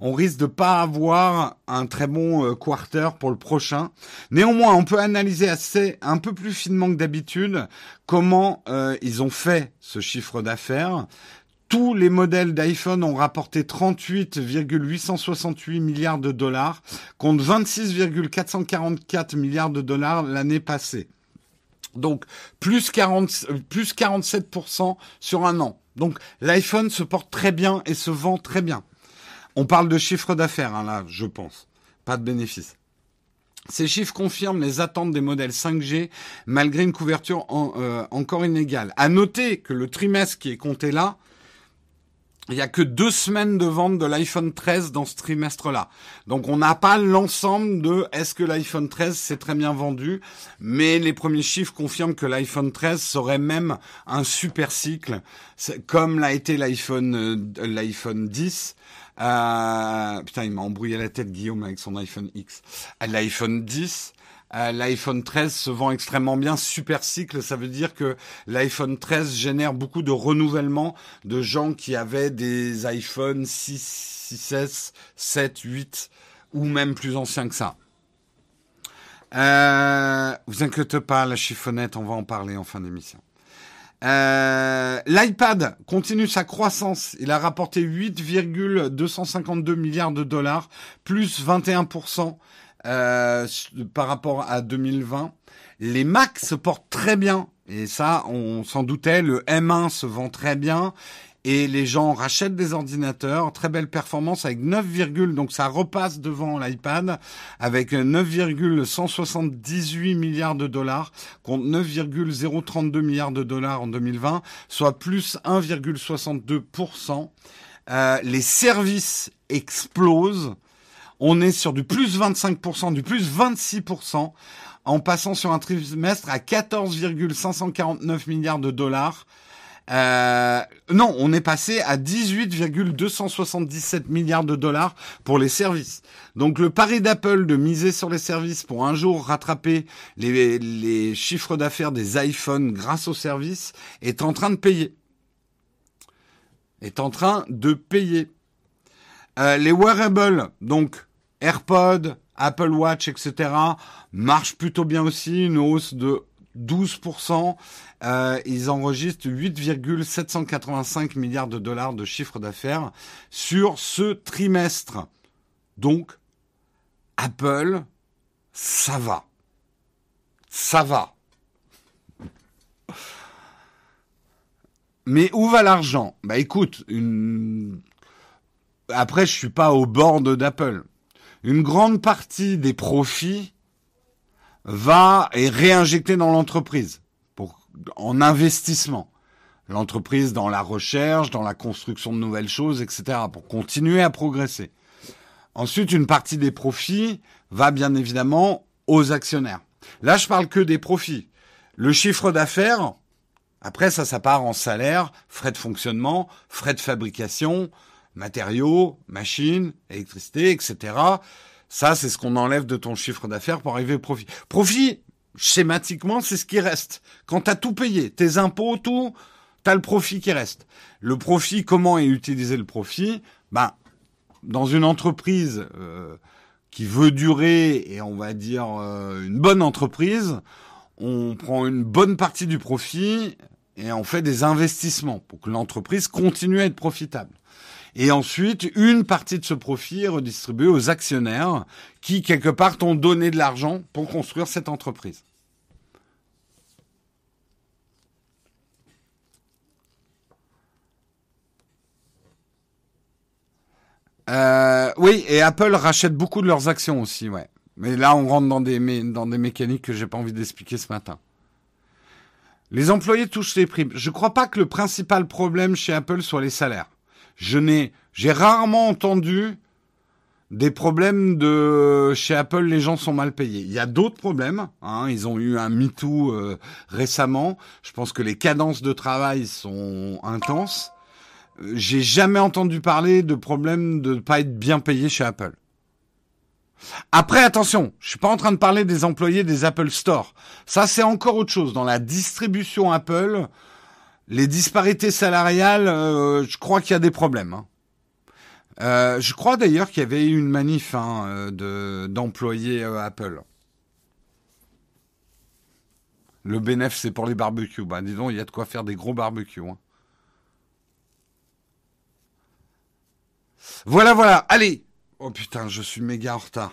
on risque de pas avoir un très bon euh, quarter pour le prochain. Néanmoins, on peut analyser assez un peu plus finement que d'habitude comment euh, ils ont fait ce chiffre d'affaires tous les modèles d'iPhone ont rapporté 38,868 milliards de dollars contre 26,444 milliards de dollars l'année passée. Donc plus, 40, plus 47% sur un an. Donc l'iPhone se porte très bien et se vend très bien. On parle de chiffre d'affaires hein, là, je pense, pas de bénéfices. Ces chiffres confirment les attentes des modèles 5G malgré une couverture euh, encore inégale. À noter que le trimestre qui est compté là, il y a que deux semaines de vente de l'iPhone 13 dans ce trimestre-là. Donc on n'a pas l'ensemble de est-ce que l'iPhone 13 s'est très bien vendu, mais les premiers chiffres confirment que l'iPhone 13 serait même un super cycle, comme l'a été l'iPhone euh, l'iPhone 10. Euh, putain, il m'a embrouillé la tête Guillaume avec son iPhone X. L'iPhone 10 euh, L'iPhone 13 se vend extrêmement bien. Super cycle, ça veut dire que l'iPhone 13 génère beaucoup de renouvellement de gens qui avaient des iPhone 6, 6S, 7, 8 ou même plus anciens que ça. Euh, vous inquiétez pas, la chiffonnette, on va en parler en fin d'émission. Euh, L'iPad continue sa croissance. Il a rapporté 8,252 milliards de dollars, plus 21%. Euh, par rapport à 2020. Les Macs se portent très bien. Et ça, on s'en doutait. Le M1 se vend très bien. Et les gens rachètent des ordinateurs. Très belle performance avec 9, donc ça repasse devant l'iPad avec 9,178 milliards de dollars contre 9,032 milliards de dollars en 2020, soit plus 1,62%. Euh, les services explosent. On est sur du plus 25%, du plus 26%, en passant sur un trimestre à 14,549 milliards de dollars. Euh, non, on est passé à 18,277 milliards de dollars pour les services. Donc le pari d'Apple de miser sur les services pour un jour rattraper les, chiffres d'affaires des iPhones grâce aux services est en train de payer. Est en train de payer. Euh, les wearables, donc AirPod, Apple Watch, etc., marchent plutôt bien aussi. Une hausse de 12%. Euh, ils enregistrent 8,785 milliards de dollars de chiffre d'affaires sur ce trimestre. Donc, Apple, ça va. Ça va. Mais où va l'argent? Bah écoute, après je suis pas au bord d'Apple. Une grande partie des profits va et réinjecter dans l'entreprise pour en investissement. L'entreprise dans la recherche, dans la construction de nouvelles choses, etc. pour continuer à progresser. Ensuite, une partie des profits va bien évidemment aux actionnaires. Là, je parle que des profits. Le chiffre d'affaires, après ça, ça part en salaire, frais de fonctionnement, frais de fabrication, matériaux, machines, électricité, etc. Ça, c'est ce qu'on enlève de ton chiffre d'affaires pour arriver au profit. Profit, schématiquement, c'est ce qui reste. Quand tu as tout payé, tes impôts, tout, tu as le profit qui reste. Le profit, comment est utilisé le profit? Ben, dans une entreprise euh, qui veut durer et on va dire euh, une bonne entreprise, on prend une bonne partie du profit et on fait des investissements pour que l'entreprise continue à être profitable. Et ensuite, une partie de ce profit est redistribuée aux actionnaires qui, quelque part, ont donné de l'argent pour construire cette entreprise. Euh, oui, et Apple rachète beaucoup de leurs actions aussi, ouais. Mais là, on rentre dans des, dans des mécaniques que j'ai pas envie d'expliquer ce matin. Les employés touchent les primes. Je crois pas que le principal problème chez Apple soit les salaires je n'ai, j'ai rarement entendu des problèmes de chez Apple, les gens sont mal payés. Il y a d'autres problèmes. Hein, ils ont eu un MeToo euh, récemment. Je pense que les cadences de travail sont intenses. J'ai jamais entendu parler de problème de ne pas être bien payé chez Apple. Après, attention, je suis pas en train de parler des employés des Apple Store. Ça, c'est encore autre chose. Dans la distribution Apple, les disparités salariales, euh, je crois qu'il y a des problèmes. Hein. Euh, je crois d'ailleurs qu'il y avait eu une manif hein, euh, de d'employés Apple. Le bénéfice, c'est pour les barbecues. Donc, il y a de quoi faire des gros barbecues. Hein. Voilà, voilà. Allez. Oh putain, je suis méga en retard.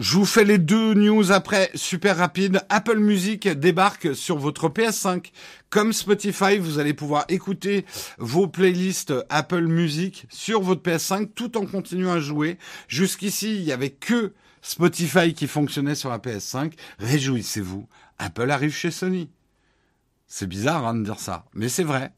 Je vous fais les deux news après, super rapide. Apple Music débarque sur votre PS5. Comme Spotify, vous allez pouvoir écouter vos playlists Apple Music sur votre PS5 tout en continuant à jouer. Jusqu'ici, il n'y avait que Spotify qui fonctionnait sur la PS5. Réjouissez-vous, Apple arrive chez Sony. C'est bizarre hein, de dire ça, mais c'est vrai.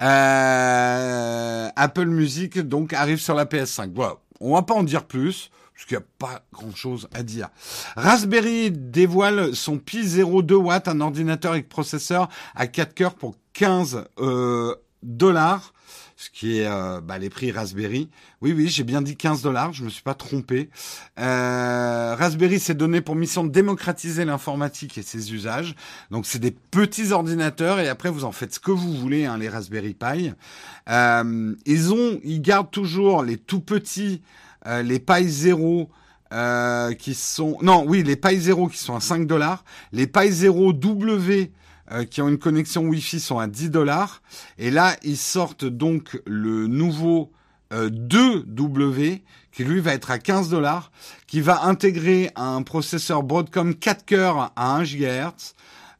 Euh, Apple Music donc arrive sur la PS5. Voilà, on va pas en dire plus parce qu'il n'y a pas grand-chose à dire. Raspberry dévoile son Pi 0,2 watts, un ordinateur avec processeur à 4 cœurs pour 15 euh, dollars, ce qui est euh, bah, les prix Raspberry. Oui, oui, j'ai bien dit 15 dollars, je me suis pas trompé. Euh, Raspberry s'est donné pour mission de démocratiser l'informatique et ses usages. Donc, c'est des petits ordinateurs et après, vous en faites ce que vous voulez, hein, les Raspberry Pi. ils ont, ils gardent toujours les tout petits euh, les pailles zéro euh, qui sont non oui les pailles zéro qui sont à 5 dollars, les pailles zéro W euh, qui ont une connexion Wi-Fi sont à 10 dollars et là ils sortent donc le nouveau 2W qui lui va être à 15 dollars, qui va intégrer un processeur Broadcom 4 cœurs à 1 GHz,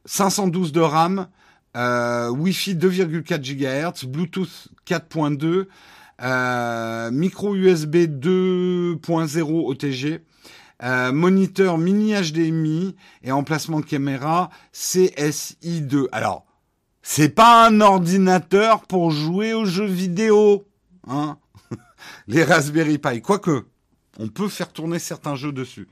512 de RAM, Wi-Fi 2,4 GHz, Bluetooth 4.2, euh, micro USB 2.0 OTG, euh, moniteur mini HDMI et emplacement caméra CSI2. Alors, c'est pas un ordinateur pour jouer aux jeux vidéo, hein Les Raspberry Pi, quoique, on peut faire tourner certains jeux dessus.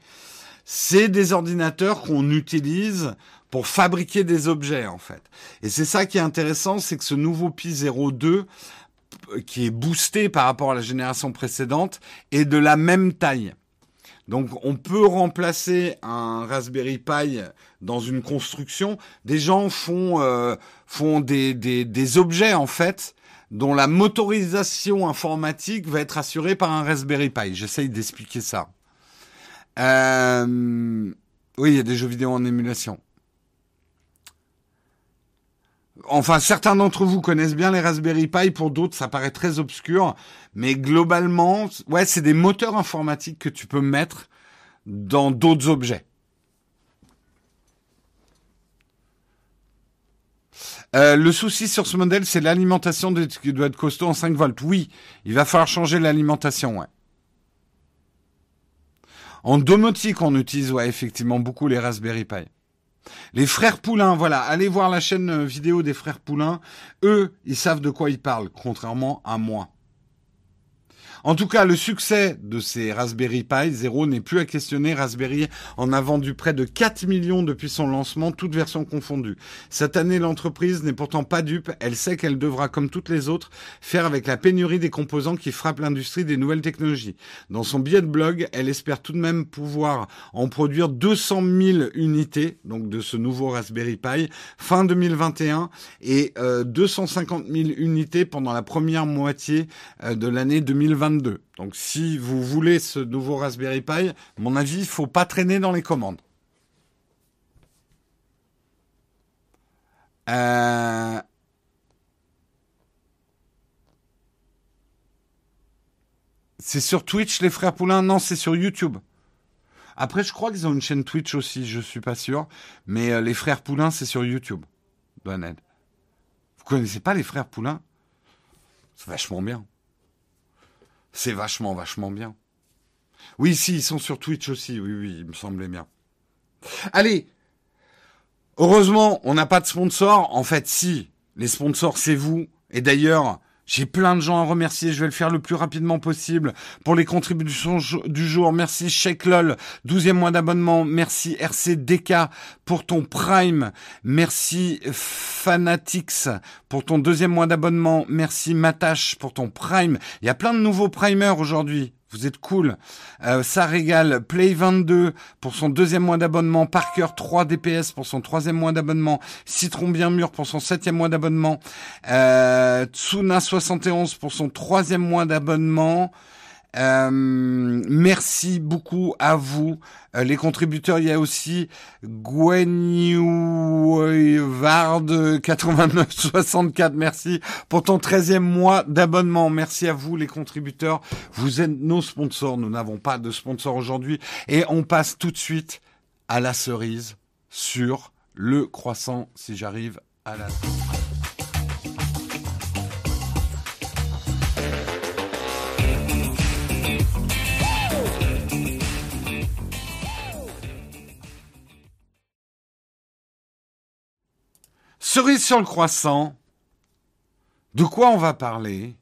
C'est des ordinateurs qu'on utilise pour fabriquer des objets en fait. Et c'est ça qui est intéressant, c'est que ce nouveau Pi 02 qui est boosté par rapport à la génération précédente est de la même taille. Donc on peut remplacer un Raspberry Pi dans une construction. Des gens font euh, font des, des, des objets en fait dont la motorisation informatique va être assurée par un Raspberry Pi. J'essaye d'expliquer ça. Euh, oui, il y a des jeux vidéo en émulation. Enfin, certains d'entre vous connaissent bien les Raspberry Pi, pour d'autres, ça paraît très obscur. Mais globalement, ouais, c'est des moteurs informatiques que tu peux mettre dans d'autres objets. Euh, le souci sur ce modèle, c'est l'alimentation qui doit être costaud en 5 volts. Oui, il va falloir changer l'alimentation, ouais. En domotique, on utilise ouais, effectivement beaucoup les Raspberry Pi. Les frères Poulain, voilà, allez voir la chaîne euh, vidéo des frères Poulain. Eux, ils savent de quoi ils parlent, contrairement à moi. En tout cas, le succès de ces Raspberry Pi Zero n'est plus à questionner. Raspberry en a vendu près de 4 millions depuis son lancement, toutes versions confondues. Cette année, l'entreprise n'est pourtant pas dupe. Elle sait qu'elle devra, comme toutes les autres, faire avec la pénurie des composants qui frappent l'industrie des nouvelles technologies. Dans son billet de blog, elle espère tout de même pouvoir en produire 200 000 unités, donc de ce nouveau Raspberry Pi, fin 2021 et 250 euh, 000 unités pendant la première moitié euh, de l'année 2022. Donc si vous voulez ce nouveau Raspberry Pi, mon avis, il faut pas traîner dans les commandes. Euh, c'est sur Twitch, les frères Poulain? Non, c'est sur YouTube. Après, je crois qu'ils ont une chaîne Twitch aussi, je suis pas sûr. Mais euh, les frères Poulain, c'est sur YouTube. Bonne aide. Vous connaissez pas les frères Poulain? C'est vachement bien. C'est vachement, vachement bien. Oui, si, ils sont sur Twitch aussi. Oui, oui, il me semblait bien. Allez. Heureusement, on n'a pas de sponsor. En fait, si. Les sponsors, c'est vous. Et d'ailleurs, j'ai plein de gens à remercier. Je vais le faire le plus rapidement possible. Pour les contributions du jour, merci Lol, 12e mois d'abonnement. Merci RCDK pour ton Prime. Merci Fanatics pour ton deuxième mois d'abonnement. Merci Matache pour ton Prime. Il y a plein de nouveaux primers aujourd'hui. Vous êtes cool. Euh, ça régale. Play 22 pour son deuxième mois d'abonnement. Parker 3 DPS pour son troisième mois d'abonnement. Citron bien mûr pour son septième mois d'abonnement. Euh, Tsuna 71 pour son troisième mois d'abonnement. Euh, merci beaucoup à vous, euh, les contributeurs. Il y a aussi Vard 8964. Merci pour ton 13e mois d'abonnement. Merci à vous, les contributeurs. Vous êtes nos sponsors. Nous n'avons pas de sponsors aujourd'hui. Et on passe tout de suite à la cerise sur le croissant, si j'arrive à la... sur le croissant. De quoi on va parler?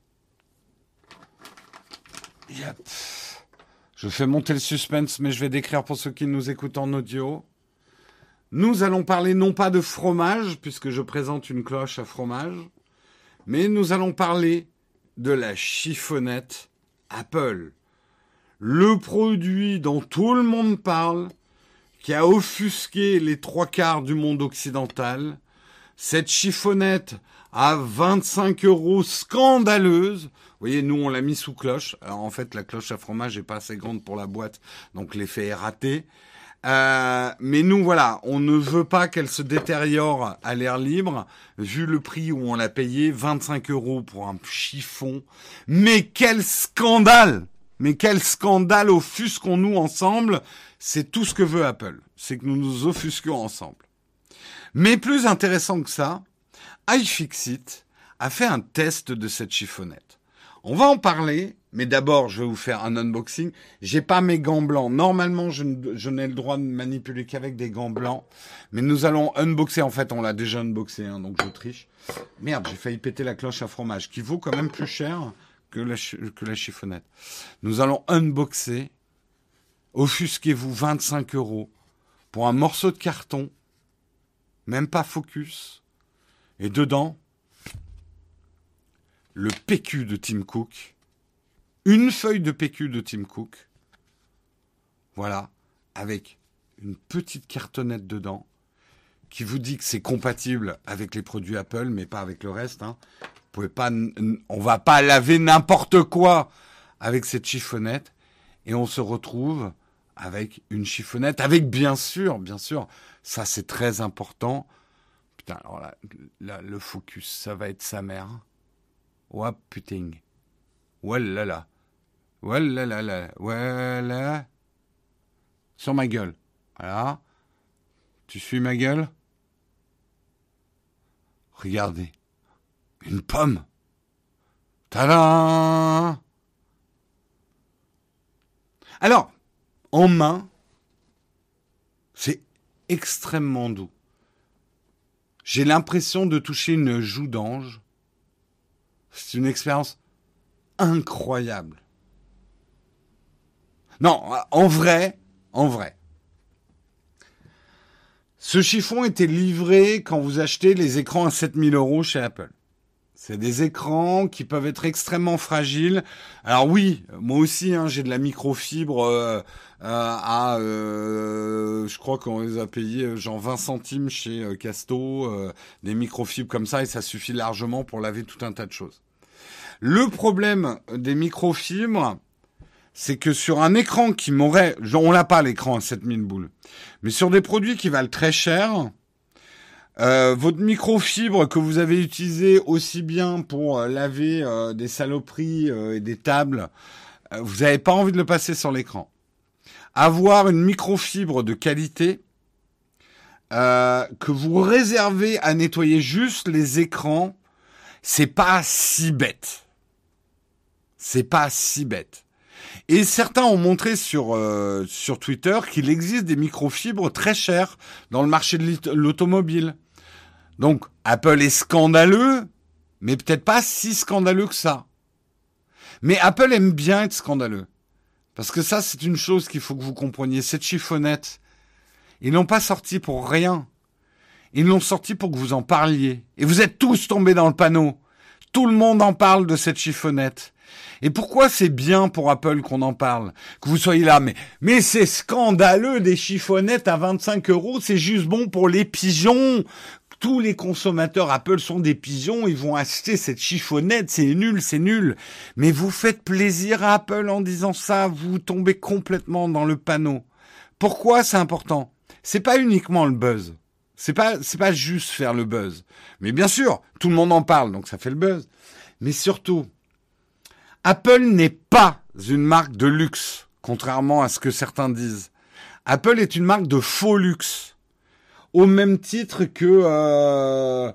Je fais monter le suspense, mais je vais décrire pour ceux qui nous écoutent en audio. Nous allons parler non pas de fromage, puisque je présente une cloche à fromage, mais nous allons parler de la chiffonnette Apple. Le produit dont tout le monde parle, qui a offusqué les trois quarts du monde occidental, cette chiffonnette à 25 euros scandaleuse. Vous voyez, nous, on l'a mis sous cloche. Alors, en fait, la cloche à fromage est pas assez grande pour la boîte, donc l'effet est raté. Euh, mais nous, voilà, on ne veut pas qu'elle se détériore à l'air libre, vu le prix où on l'a payé, 25 euros pour un chiffon. Mais quel scandale Mais quel scandale offusquons-nous ensemble? C'est tout ce que veut Apple, c'est que nous nous offusquions ensemble. Mais plus intéressant que ça, iFixit a fait un test de cette chiffonnette. On va en parler, mais d'abord, je vais vous faire un unboxing. J'ai pas mes gants blancs. Normalement, je, n'ai le droit de manipuler qu'avec des gants blancs. Mais nous allons unboxer. En fait, on l'a déjà unboxé, hein, donc je triche. Merde, j'ai failli péter la cloche à fromage, qui vaut quand même plus cher que que la chiffonnette. Nous allons unboxer. Offusquez-vous 25 euros pour un morceau de carton même pas focus. Et dedans, le PQ de Tim Cook, une feuille de PQ de Tim Cook, voilà, avec une petite cartonnette dedans, qui vous dit que c'est compatible avec les produits Apple, mais pas avec le reste. Hein. Vous pas, on va pas laver n'importe quoi avec cette chiffonnette, et on se retrouve avec une chiffonnette, avec bien sûr, bien sûr, ça c'est très important. putain, alors là, le focus, ça va être sa mère. Oh putain. Voilà là. Voilà là là. Voilà. Sur ma gueule. Voilà. Tu suis ma gueule? Regardez. Une pomme. Tadam Alors, en main, c'est extrêmement doux. J'ai l'impression de toucher une joue d'ange. C'est une expérience incroyable. Non, en vrai, en vrai. Ce chiffon était livré quand vous achetez les écrans à 7000 euros chez Apple. C'est des écrans qui peuvent être extrêmement fragiles. Alors oui, moi aussi, hein, j'ai de la microfibre euh, à, euh, je crois qu'on les a payés genre 20 centimes chez Casto, des microfibres comme ça, et ça suffit largement pour laver tout un tas de choses. Le problème des microfibres, c'est que sur un écran qui m'aurait, on l'a pas l'écran à 7000 boules, mais sur des produits qui valent très cher, euh, votre microfibre que vous avez utilisé aussi bien pour euh, laver euh, des saloperies et des tables, vous n'avez pas envie de le passer sur l'écran. Avoir une microfibre de qualité que vous réservez à nettoyer juste les écrans, c'est pas si bête. C'est pas si bête. Et certains ont montré sur sur Twitter qu'il existe des microfibres très chères dans le marché de l'automobile. Donc, Apple est scandaleux, mais peut-être pas si scandaleux que ça. Mais Apple aime bien être scandaleux. Parce que ça, c'est une chose qu'il faut que vous compreniez. Cette chiffonnette, ils l'ont pas sorti pour rien. Ils l'ont sorti pour que vous en parliez. Et vous êtes tous tombés dans le panneau. Tout le monde en parle de cette chiffonnette. Et pourquoi c'est bien pour Apple qu'on en parle? Que vous soyez là, mais, mais c'est scandaleux des chiffonnettes à 25 euros, c'est juste bon pour les pigeons tous les consommateurs Apple sont des pigeons, ils vont acheter cette chiffonnette, c'est nul, c'est nul. Mais vous faites plaisir à Apple en disant ça, vous tombez complètement dans le panneau. Pourquoi c'est important? C'est pas uniquement le buzz. C'est pas c'est pas juste faire le buzz. Mais bien sûr, tout le monde en parle, donc ça fait le buzz. Mais surtout, Apple n'est pas une marque de luxe, contrairement à ce que certains disent. Apple est une marque de faux luxe au même titre que euh,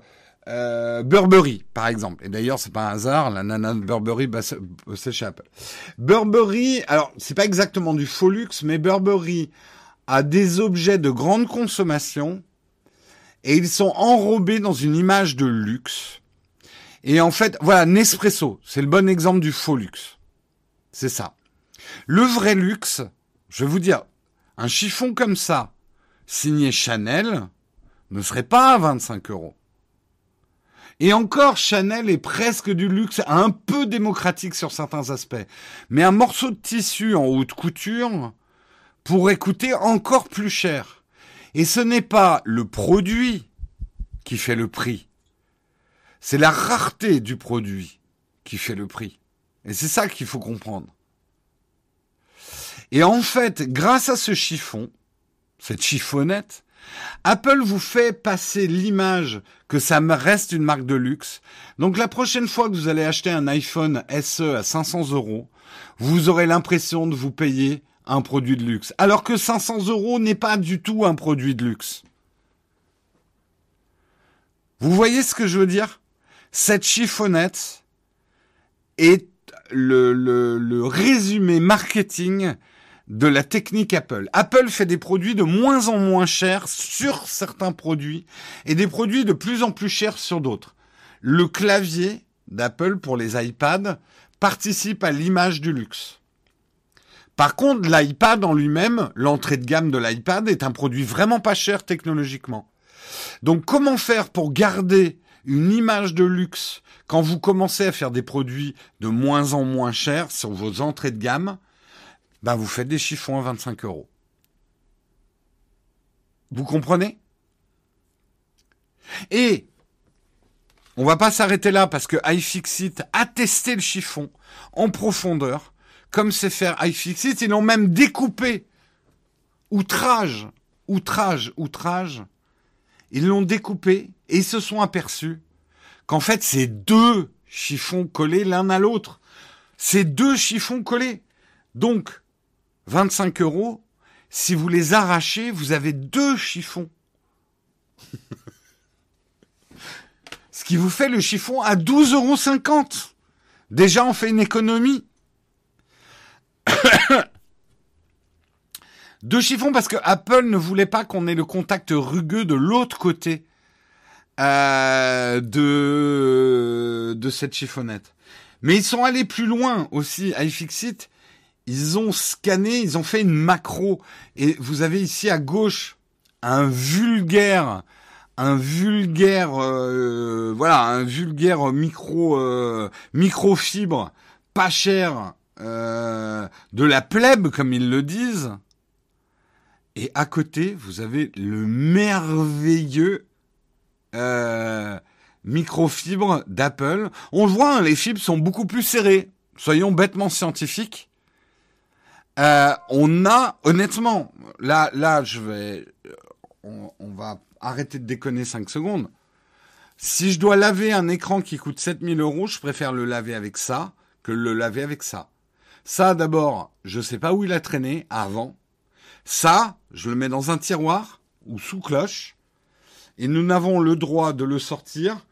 euh, Burberry, par exemple. Et d'ailleurs, c'est pas un hasard, la nana de Burberry s'échappe. Burberry, alors c'est pas exactement du faux luxe, mais Burberry a des objets de grande consommation et ils sont enrobés dans une image de luxe. Et en fait, voilà, Nespresso, c'est le bon exemple du faux luxe. C'est ça. Le vrai luxe, je vais vous dire, un chiffon comme ça, signé Chanel ne serait pas à 25 euros. Et encore, Chanel est presque du luxe, un peu démocratique sur certains aspects. Mais un morceau de tissu en haute couture pourrait coûter encore plus cher. Et ce n'est pas le produit qui fait le prix. C'est la rareté du produit qui fait le prix. Et c'est ça qu'il faut comprendre. Et en fait, grâce à ce chiffon, cette chiffonnette, Apple vous fait passer l'image que ça reste une marque de luxe. Donc la prochaine fois que vous allez acheter un iPhone SE à 500 euros, vous aurez l'impression de vous payer un produit de luxe. Alors que 500 euros n'est pas du tout un produit de luxe. Vous voyez ce que je veux dire? Cette chiffonnette est le résumé marketing de la technique Apple. Apple fait des produits de moins en moins chers sur certains produits et des produits de plus en plus chers sur d'autres. Le clavier d'Apple pour les iPads participe à l'image du luxe. Par contre, l'iPad en lui-même, l'entrée de gamme de l'iPad est un produit vraiment pas cher technologiquement. Donc comment faire pour garder une image de luxe quand vous commencez à faire des produits de moins en moins chers sur vos entrées de gamme ben vous faites des chiffons à 25 euros. Vous comprenez? Et on va pas s'arrêter là parce que iFixit a testé le chiffon en profondeur, comme c'est faire iFixit. Ils l'ont même découpé. Outrage, outrage, outrage. ils l'ont découpé et ils se sont aperçus qu'en fait, c'est deux chiffons collés l'un à l'autre. C'est deux chiffons collés. Donc, 25 euros, si vous les arrachez, vous avez deux chiffons. Ce qui vous fait le chiffon à 12,50 euros. Déjà, on fait une économie. Deux chiffons parce que Apple ne voulait pas qu'on ait le contact rugueux de l'autre côté euh, de cette chiffonnette. Mais ils sont allés plus loin aussi. iFixit, ils ont scanné, ils ont fait une macro et vous avez ici à gauche un vulgaire un vulgaire euh, voilà un vulgaire micro euh, microfibre pas cher euh, de la plèbe comme ils le disent et à côté, vous avez le merveilleux euh, microfibre d'Apple. On voit, hein, les fibres sont beaucoup plus serrées. Soyons bêtement scientifiques. Euh, on a, honnêtement, là, là, je vais, on, on, va arrêter de déconner 5 secondes. Si je dois laver un écran qui coûte 7000 euros, je préfère le laver avec ça que le laver avec ça. Ça, d'abord, je sais pas où il a traîné avant. Ça, je le mets dans un tiroir ou sous cloche, et nous n'avons le droit de le sortir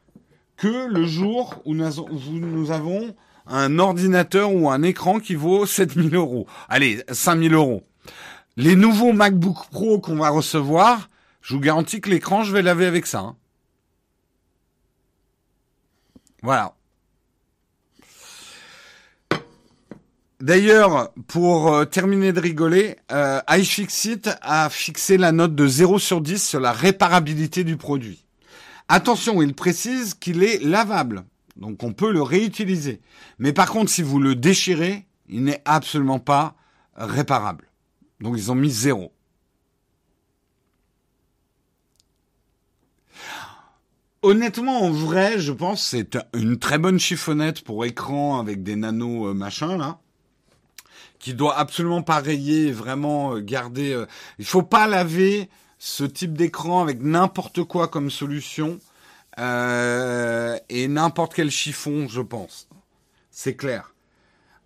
que le jour où nous avons un ordinateur ou un écran qui vaut 7000 euros. Allez, 5000 euros. Les nouveaux MacBook Pro qu'on va recevoir, je vous garantis que l'écran, je vais laver avec ça. Hein. Voilà. D'ailleurs, pour euh, terminer de rigoler, euh, iFixit a fixé la note de 0 sur 10 sur la réparabilité du produit. Attention, il précise qu'il est lavable, donc on peut le réutiliser. Mais par contre, si vous le déchirez, il n'est absolument pas réparable. Donc ils ont mis 0. Honnêtement, en vrai, je pense que c'est une très bonne chiffonnette pour écran avec des nanos euh, machin là qui doit absolument pas rayer, vraiment euh, garder. Euh, il faut pas laver ce type d'écran avec n'importe quoi comme solution euh, et n'importe quel chiffon, je pense. C'est clair.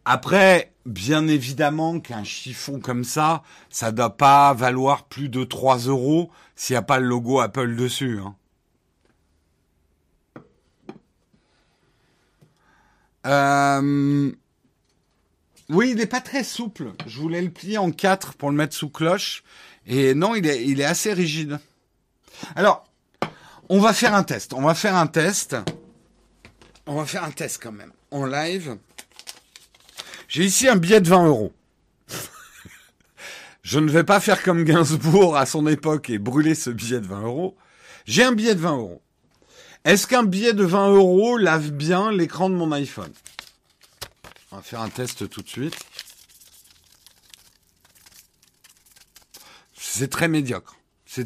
Après, bien évidemment qu'un chiffon comme ça, ça doit pas valoir plus de 3 euros s'il n'y a pas le logo Apple dessus. Hein. Euh, oui, il n'est pas très souple. Je voulais le plier en quatre pour le mettre sous cloche. Et non, il est, il est assez rigide. Alors, on va faire un test. On va faire un test. On va faire un test quand même. En live. J'ai ici un billet de 20 euros. Je ne vais pas faire comme Gainsbourg à son époque et brûler ce billet de 20 euros. J'ai un billet de 20 euros. Est-ce qu'un billet de 20 euros lave bien l'écran de mon iPhone? On va faire un test tout de suite. C'est très médiocre.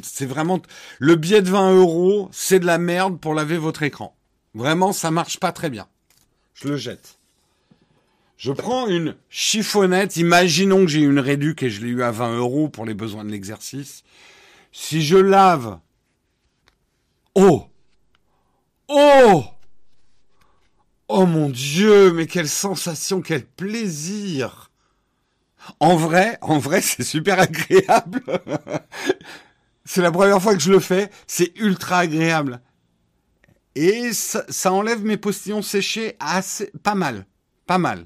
C'est vraiment le billet de 20 euros, c'est de la merde pour laver votre écran. Vraiment, ça marche pas très bien. Je le jette. Je prends une chiffonnette. Imaginons que j'ai une réduc et je l'ai eu à 20 euros pour les besoins de l'exercice. Si je lave, oh, oh, Oh mon Dieu, mais quelle sensation, quel plaisir. En vrai, en vrai, c'est super agréable. C'est la première fois que je le fais, c'est ultra agréable. Et ça, enlève mes postillons séchés assez, pas mal, pas mal.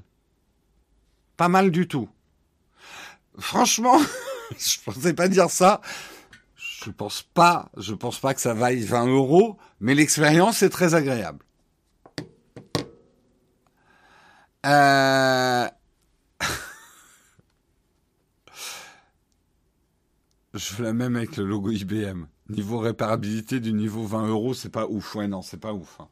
Pas mal du tout. Franchement, je pensais pas dire ça. Je pense pas, je pense pas que ça vaille 20 euros, mais l'expérience est très agréable. Euh... Je fais la même avec le logo IBM. Niveau réparabilité du niveau 20 euros, c'est pas ouf. Ouais, non, c'est pas ouf. Hein.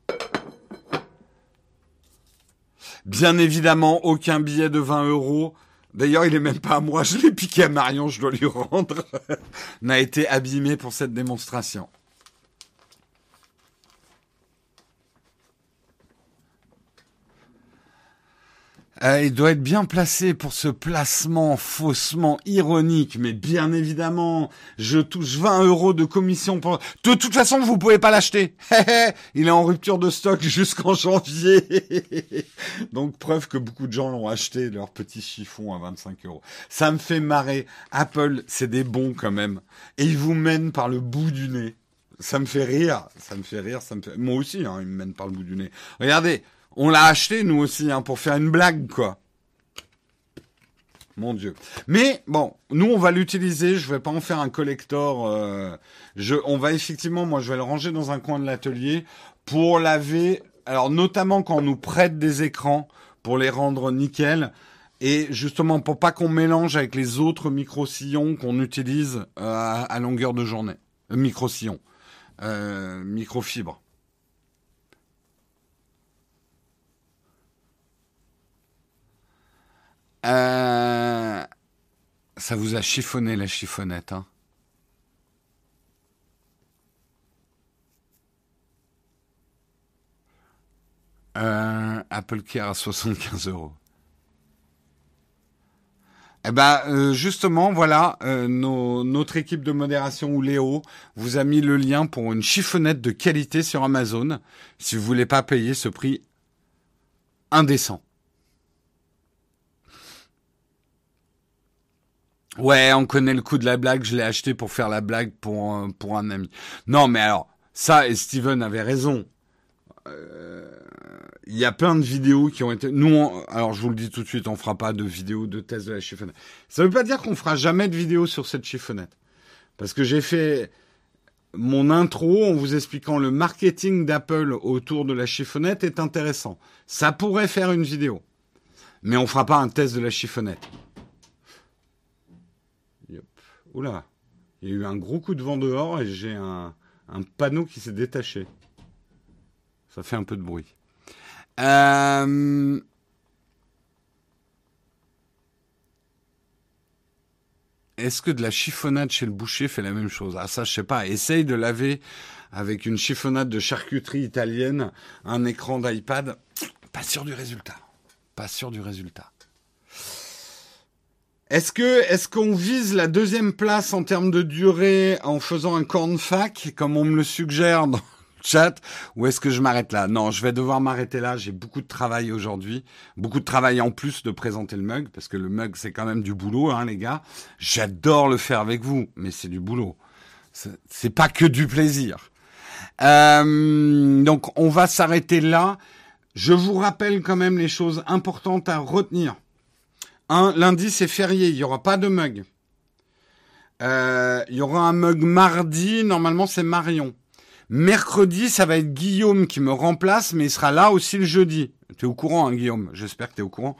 Bien évidemment, aucun billet de 20 euros. D'ailleurs, il est même pas à moi. Je l'ai piqué à Marion, je dois lui rendre. N'a été abîmé pour cette démonstration. Euh, il doit être bien placé pour ce placement faussement ironique, mais bien évidemment, je touche 20 euros de commission pour... De toute façon, vous pouvez pas l'acheter. il est en rupture de stock jusqu'en janvier. Donc, preuve que beaucoup de gens l'ont acheté, leur petit chiffon à 25 euros. Ça me fait marrer. Apple, c'est des bons quand même. Et ils vous mènent par le bout du nez. Ça me fait rire, ça me fait rire, ça me fait... Moi aussi, hein, ils me mènent par le bout du nez. Regardez, on l'a acheté, nous aussi, hein, pour faire une blague, quoi. Mon Dieu. Mais bon, nous on va l'utiliser. Je vais pas en faire un collector. Euh, je, on va effectivement, moi je vais le ranger dans un coin de l'atelier pour laver. Alors notamment quand on nous prête des écrans pour les rendre nickel et justement pour pas qu'on mélange avec les autres micro sillons qu'on utilise euh, à, longueur de journée. Euh, micro sillons, euh. Euh, ça vous a chiffonné la chiffonnette, hein? Euh, Apple Care à 75 euros. Eh ben, euh, justement, voilà, notre équipe de modération ou Léo vous a mis le lien pour une chiffonnette de qualité sur Amazon, si vous voulez pas payer ce prix indécent. Ouais, on connaît le coup de la blague, je l'ai acheté pour faire la blague pour, un, pour un ami. Non, mais alors, ça, et Steven avait raison. Euh, il y a plein de vidéos qui ont été... Nous, alors je vous le dis tout de suite, on fera pas de vidéo de test de la chiffonnette. Ça veut pas dire qu'on fera jamais de vidéo sur cette chiffonnette. Parce que j'ai fait mon intro en vous expliquant le marketing d'Apple autour de la chiffonnette est intéressant. Ça pourrait faire une vidéo. Mais on fera pas un test de la chiffonnette. Oula, il y a eu un gros coup de vent dehors et j'ai un, panneau qui s'est détaché. Ça fait un peu de bruit. Euh, est-ce que de la chiffonnade chez le boucher fait la même chose? Ah ça, je sais pas. Essaye de laver avec une chiffonnade de charcuterie italienne un écran d'iPad. Pas sûr du résultat. Pas sûr du résultat. Est-ce que est-ce qu'on vise la deuxième place en termes de durée en faisant un corn fac comme on me le suggère dans le chat ou est-ce que je m'arrête là? Non, je vais devoir m'arrêter là. J'ai beaucoup de travail aujourd'hui, beaucoup de travail en plus de présenter le mug parce que le mug c'est quand même du boulot, hein, les gars. J'adore le faire avec vous, mais c'est du boulot. C'est pas que du plaisir. Euh, donc on va s'arrêter là. Je vous rappelle quand même les choses importantes à retenir. Un, lundi, c'est férié, il n'y aura pas de mug. Euh, il y aura un mug mardi, normalement c'est Marion. Mercredi, ça va être Guillaume qui me remplace, mais il sera là aussi le jeudi. Tu es au courant, hein, Guillaume? J'espère que tu es au courant.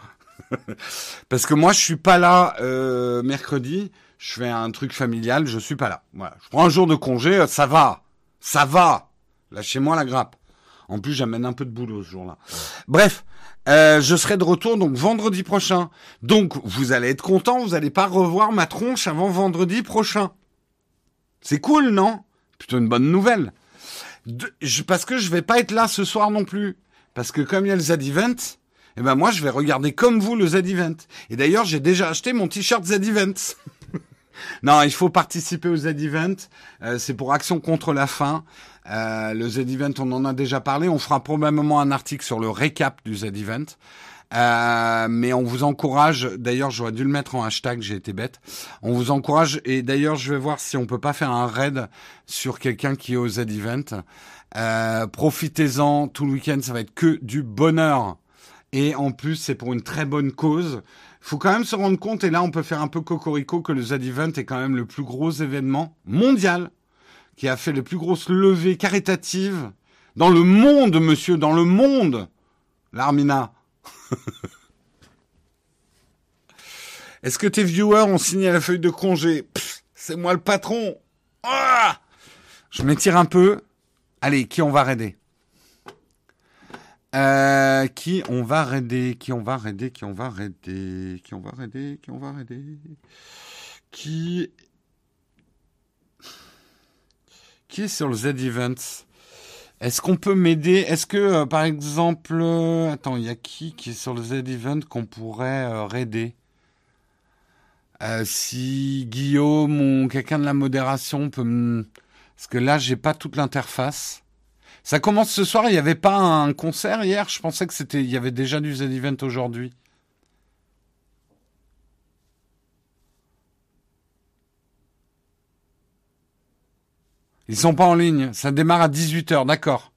Parce que moi, je suis pas là euh, mercredi. Je fais un truc familial, je suis pas là. Voilà. Je prends un jour de congé, ça va. Ça va. Lâchez-moi la grappe. En plus, j'amène un peu de boulot ce jour-là. Bref, euh, je serai de retour donc vendredi prochain. Donc vous allez être content, vous n'allez pas revoir ma tronche avant vendredi prochain. C'est cool, non? Plutôt une bonne nouvelle. parce que je vais pas être là ce soir non plus. Parce que comme il y a le Z-Event, eh ben moi je vais regarder comme vous le Z-Event. Et d'ailleurs j'ai déjà acheté mon t-shirt Z-Event. non, il faut participer au Z-Event. Euh, c'est pour Action contre la faim. Euh, le Z-Event, on en a déjà parlé. On fera probablement un article sur le récap du Z-Event. Euh, mais on vous encourage, d'ailleurs j'aurais dû le mettre en hashtag, j'ai été bête. On vous encourage, et d'ailleurs je vais voir si on peut pas faire un raid sur quelqu'un qui est au Z-Event. Euh, profitez-en, tout le week-end ça va être que du bonheur. Et en plus c'est pour une très bonne cause. Faut quand même se rendre compte, et là on peut faire un peu cocorico, que le Z-Event est quand même le plus gros événement mondial qui a fait les plus grosses levées caritatives dans le monde, monsieur, dans le monde. L'Armina. Est-ce que tes viewers ont signé la feuille de congé? C'est moi le patron. Ah Je m'étire un peu. Allez, qui on va raider? Euh, Qui on va raider Qui on va raider Qui on va raider Qui on va raider Qui on va raider. Qui qui est sur le Z-Events Est-ce qu'on peut m'aider? Est-ce que, euh, par exemple, euh, attends, il y a qui qui est sur le Z-Event qu'on pourrait raider? Si Guillaume ou quelqu'un de la modération peut me... Parce que là, j'ai pas toute l'interface. Ça commence ce soir, il n'y avait pas un concert hier? Je pensais que c'était, il y avait déjà du Z-Event aujourd'hui. Ils sont pas en ligne. Ça démarre à 18h, d'accord.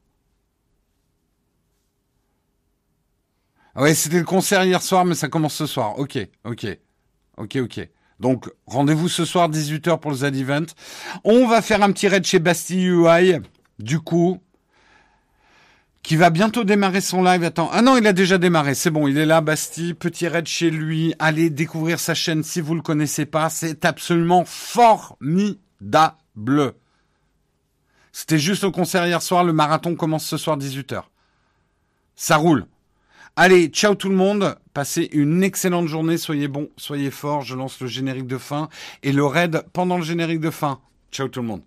Ah ouais, c'était le concert hier soir, mais ça commence ce soir. Ok, ok. Ok, ok. Donc, rendez-vous ce soir 18h pour le Z-Event. On va faire un petit raid chez Bastille UI. Du coup, qui va bientôt démarrer son live. Attends, ah non, il a déjà démarré. C'est bon, il est là, Bastille. Petit raid chez lui. Allez découvrir sa chaîne si vous le connaissez pas. C'est absolument formidable. C'était juste au concert hier soir. Le marathon commence ce soir 18h. Ça roule. Allez, ciao tout le monde. Passez une excellente journée. Soyez bons, soyez forts. Je lance le générique de fin et le raid pendant le générique de fin. Ciao tout le monde.